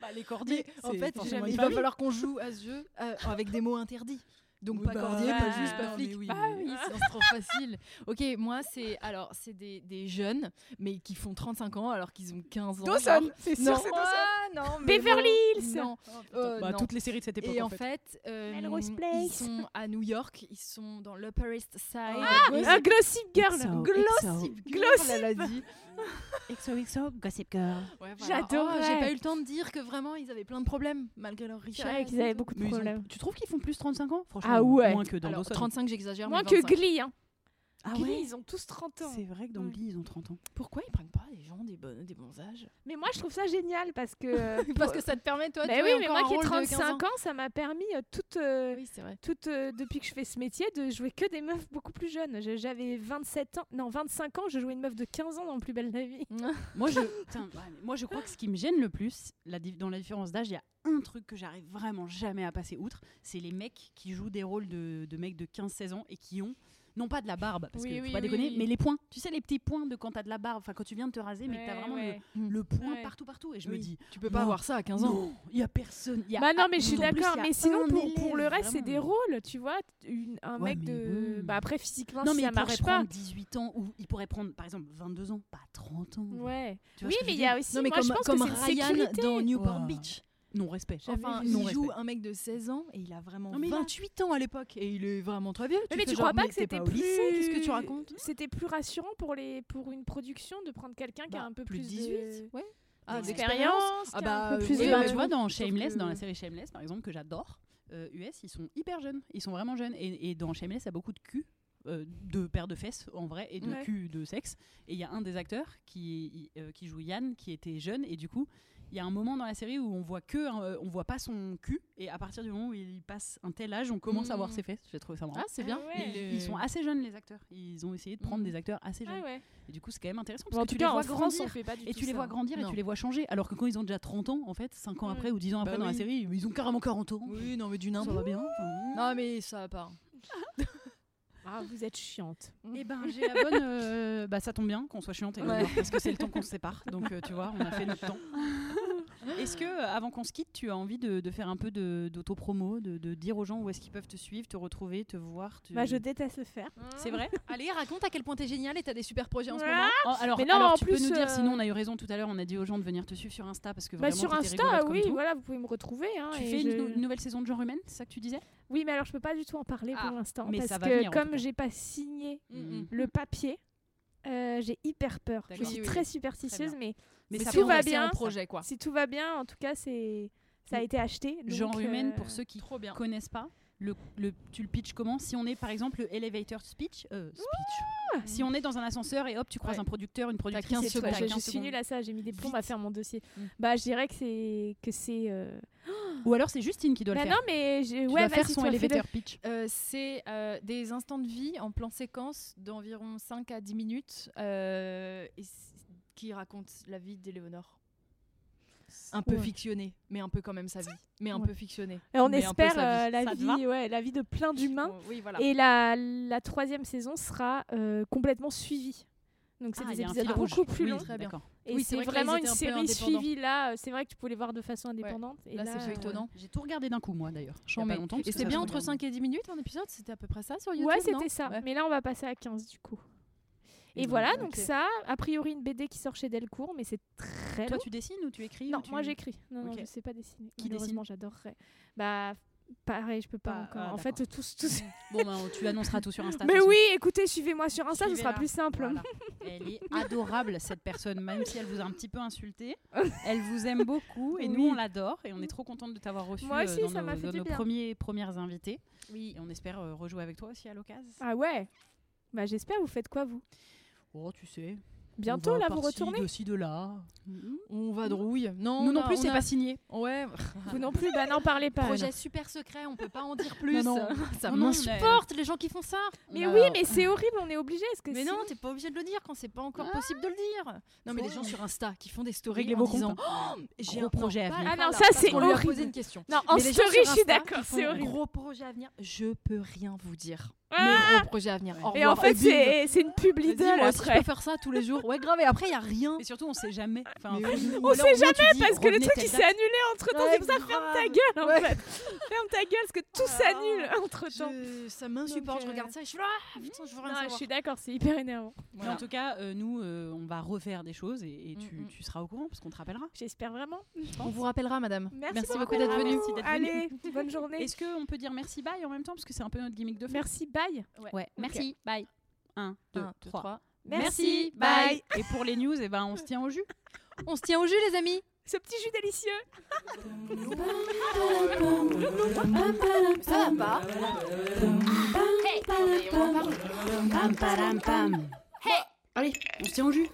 Bah, les cordiers, en c'est fait, il va falloir qu'on joue à ce jeu euh, avec des mots interdits. Donc Oui, pas bah, cordier, bah, pas juge, pas non, flic. mais oui, bah oui, c'est trop facile. Ok, moi c'est alors c'est des, des jeunes mais qui font 35 ans alors qu'ils ont 15 ans. Dawson. C'est sûr, Non, c'est Dawson ah, non, mais Beverly Hills Non. Euh, Bah, non. toutes les séries de cette époque Et en en fait. euh, ils sont à New York, ils sont dans l'Upper East Side. Ah, Gossip- Un Glossip Girl XO, Gossip Girl, a dit. XOXO, Gossip Girl. Ouais, voilà. J'adorais. Oh, J'ai pas eu le temps de dire que vraiment ils avaient plein de problèmes malgré leur C'est richesse. vrai qu'ils et avaient beaucoup de problèmes. Tu trouves qu'ils font plus 35 ans? Franchement, Ah ouais. moins que dans Alors, Dawson. 35 j'exagère Moins mais que 25. Glee, hein. Ah Glee, ouais ils ont tous 30 ans. C'est vrai que dans Ouais. Glee, ils ont 30 ans. Pourquoi ils prennent pas des gens des, bonnes, des bons âges? Mais moi, je trouve ça génial parce que. euh, Parce que ça te permet toi de Bah jouer oui, mais encore moi un qui ai rôle de 15 35 ans, ça m'a permis euh, toute, euh, Oui, c'est vrai. toute euh, depuis que je fais ce métier de jouer que des meufs beaucoup plus jeunes. Je- J'avais 27 ans, non 25 ans, je jouais une meuf de 15 ans dans Plus belle la vie. Moi je, ouais, moi, je crois que ce qui me gêne le plus, la dans la différence d'âge, il y a un truc que j'arrive vraiment jamais à passer outre, c'est les mecs qui jouent des rôles de, de mecs de 15-16 ans et qui ont, non pas de la barbe, parce Oui, que faut oui, pas oui, déconner, oui. mais les points. Tu sais, les petits points de quand t'as de la barbe, enfin quand tu viens de te raser, mais que t'as vraiment ouais. le, le point Ouais. partout, partout. Et je me dis, Tu peux pas Non. avoir ça à 15 ans. non, il y a personne. Y a, Bah non, mais je suis d'accord. Mais sinon, pour, pour le reste, c'est des rôles, tu vois. Une- un Ouais, mec de. bon. Bah après, physiquement, Non, si mais ça il marche pas. prendre 18 ans ou il pourrait prendre, par exemple, 22 ans, pas 30 ans. Ouais. Oui, mais il y a aussi. Non mais moi, comme, je pense comme que c'est une Ryan dans Newport. Beach. Non respect. Enfin, il Non joue respect. un mec de 16 ans et il a vraiment Non, mais il a- 28 ans à l'époque et il est vraiment très vieux. Mais, tu genre, crois pas mais que c'était au plus... lycée Qu'est-ce que tu racontes? C'était plus rassurant pour les pour une production de prendre quelqu'un qui a Bah, un peu plus plus, de 18, de- Ouais. Ah, d'expérience, Ah a un bah, peu plus oui, de- bah, tu vois, dans Shameless, que- dans la série Shameless, par exemple, que j'adore, euh, US, ils sont hyper jeunes. Ils sont vraiment jeunes. Et, et dans Shameless, il y a beaucoup de cul, euh, de paires de fesses, en vrai, et de Ouais. cul de sexe. Et il y a un des acteurs qui, euh, qui joue Yann, qui était jeune. Et du coup, il y a un moment dans la série où on voit que, euh, on voit pas son cul. Et à partir du moment où il passe un tel âge, on commence à voir Mm. ses fesses. J'ai trouvé ça marrant. Ah, c'est bien. Ah ouais. Ils, ils sont assez jeunes, les acteurs. Ils ont essayé de prendre Mm. des acteurs assez jeunes. Ah ouais. Et du coup, c'est quand même intéressant Bon, parce en que tout tu les vois France, grandir. fait pas du Et tout tu les ça. vois grandir et tu les vois changer. Alors que quand ils ont déjà 30 ans, en fait, 5 ans Mm. après ou 10 ans après Bah dans la série, ils ont carrément 40 ans. Oui, non mais du Ça n'importe va bien. enfin, Non mais ça va pas. Ah, vous êtes chiante. Eh ben, j'ai la bonne. euh, bah, ça tombe bien qu'on soit chiante et Ouais. Léonore, parce que c'est le temps qu'on se sépare. Donc, euh, tu vois, on a fait notre temps. Est-ce que, euh, avant qu'on se quitte, tu as envie de, de faire un peu de- d'autopromo, de, de dire aux gens où est-ce qu'ils peuvent te suivre, te retrouver, te voir te- Bah, je déteste le faire. C'est vrai? Allez, raconte à quel point t'es génial et t'as des super projets en ce Ah, moment. Oh, alors, Mais non, alors, en tu peux nous dire, euh, sinon on a eu raison tout à l'heure, on a dit aux gens de venir te suivre sur Insta parce que Bah, vraiment sur Insta, oui, tout. voilà, vous pouvez me retrouver. hein, Tu et fais je- une, nou- une nouvelle saison de genre humaine, c'est ça que tu disais? Oui, mais alors je peux pas du tout en parler Ah, pour l'instant. mais Parce ça va que venir, comme j'ai pas signé Mm, le papier, euh, j'ai hyper peur. Je suis Oui, oui. très superstitieuse, Très mais Mais, Mais ça si tout va bien, en projet quoi. si tout va bien, en tout cas, c'est ça a été acheté. donc, Genre humaine, euh, pour ceux qui Trop bien. connaissent pas, le, le- tu le pitches comment? Si on est par exemple le elevator speech, euh, speech. Si on est dans un ascenseur et hop, tu croises Ouais. un producteur, une productrice, 15 et c'est toi, toi, t'as je, 15 je suis secondes. nulle à ça, j'ai mis des plombs à faire mon dossier. Mm. Bah, je dirais que c'est que c'est. euh, Ou alors c'est Justine qui doit Bah le non, faire. mais j'ai- Tu ouais, dois faire son elevator pitch. Euh, c'est euh, des instants de vie en plan séquence d'environ 5 à 10 minutes euh, et qui racontent la vie d'Éléonore. Un peu Ouais. fictionné, mais un peu quand même sa vie. Mais un Ouais. peu fictionné. Et on espère euh, la Ça vie, ouais, la vie de plein d'humains. Oui, voilà. Et la, la troisième saison sera euh, complètement suivie. Donc c'est Ah, des épisodes beaucoup plus Oui, longs. Et Oui, c'est vrai vraiment une un série suivie là. euh, C'est vrai que tu peux les voir de façon indépendante. Et Là, là, c'est euh, feuilletonnant. J'ai tout regardé d'un coup moi d'ailleurs. Pas longtemps, Et c'est bien entre regarde. 5 et 10 minutes un épisode C'était à peu près ça sur YouTube Ouais, c'était ça. Ouais. Mais là, on va passer à 15 du coup. Et donc, voilà, donc ça, a priori une BD qui sort chez Delcourt, mais c'est très Toi long. tu dessines ou tu écris Non, ou tu- moi j'écris. Non, non, Ok. je sais pas dessiner. Qui Malheureusement, j'adorerais. Bah, pareil, je peux pas, encore. ah, en fait, tous, tous. Bon bah, tu annonceras tout sur Insta. Mais oui, écoutez, suivez-moi sur Insta, ce sera plus simple. Voilà. Elle est adorable cette personne, même si elle vous a un petit peu insulté. Elle vous aime beaucoup et nous on l'adore et on est trop contente de t'avoir reçu Moi aussi, euh, dans ça nos, m'a fait dans du nos bien. premiers premières invités. Oui. Et on espère euh, rejouer avec toi aussi à l'occasion. Ah ouais Bah, j'espère, vous faites quoi, vous? Oh tu sais, Bientôt, va là, vous retournez de ci, de là. On vadrouille. Non, Nous on non a- plus, on c'est a- pas signé. Ouais. Vous non plus Bah, n'en parlez pas. Projet alors. super secret, on peut pas en dire plus. Non, non. Ça Non, non, m'insupporte les gens qui font ça. Mais oui, mais c'est horrible, on est obligé. Que Mais non, t'es pas obligé de le dire quand c'est pas encore possible de le dire. Non, mais les gens sur Insta qui font des stories en disant. Oh, j'ai Gros un projet à venir. Ah non, ça, c'est horrible. une question. Non, en Mais story, je suis d'accord, c'est horrible. Gros projet à venir, je peux rien vous dire. Ah Mes gros projets à venir. Au Et en fait, c'est c'est une pub Lidl moi je peux faire ça tous les jours. Ouais, grave. Et après, il y a rien. Et surtout, on sait jamais. Enfin, oui. On alors, sait jamais dis, parce que le truc il s'est annulé entre temps. Ouais, c'est pour ça, ferme ta gueule en Ouais. fait. Ferme ta gueule parce que tout Ah. s'annule entre temps. Je- Ça m'insupporte. Je euh, regarde ça et je suis là. Ah, putain, je veux rien Non, je suis d'accord, c'est hyper énervant. Mais en tout cas, euh, nous, euh, on va refaire des choses et, et tu, Mm, tu seras au courant parce qu'on te rappellera. J'espère vraiment. On vous rappellera, madame. Merci, beaucoup d'être venue. Merci d'être venue. Allez, bonne journée. Est-ce qu'on peut dire merci bye en même temps parce que c'est un peu notre gimmick de fin Merci, bye. Ouais, merci, bye. 1, 2, Un, deux, 3. trois. Merci, bye. Et pour les news, eh ben, on se tient au jus. On se tient au jus, les amis. Ce petit jus délicieux. Ça va pas pam. Allez, on se tient au jus.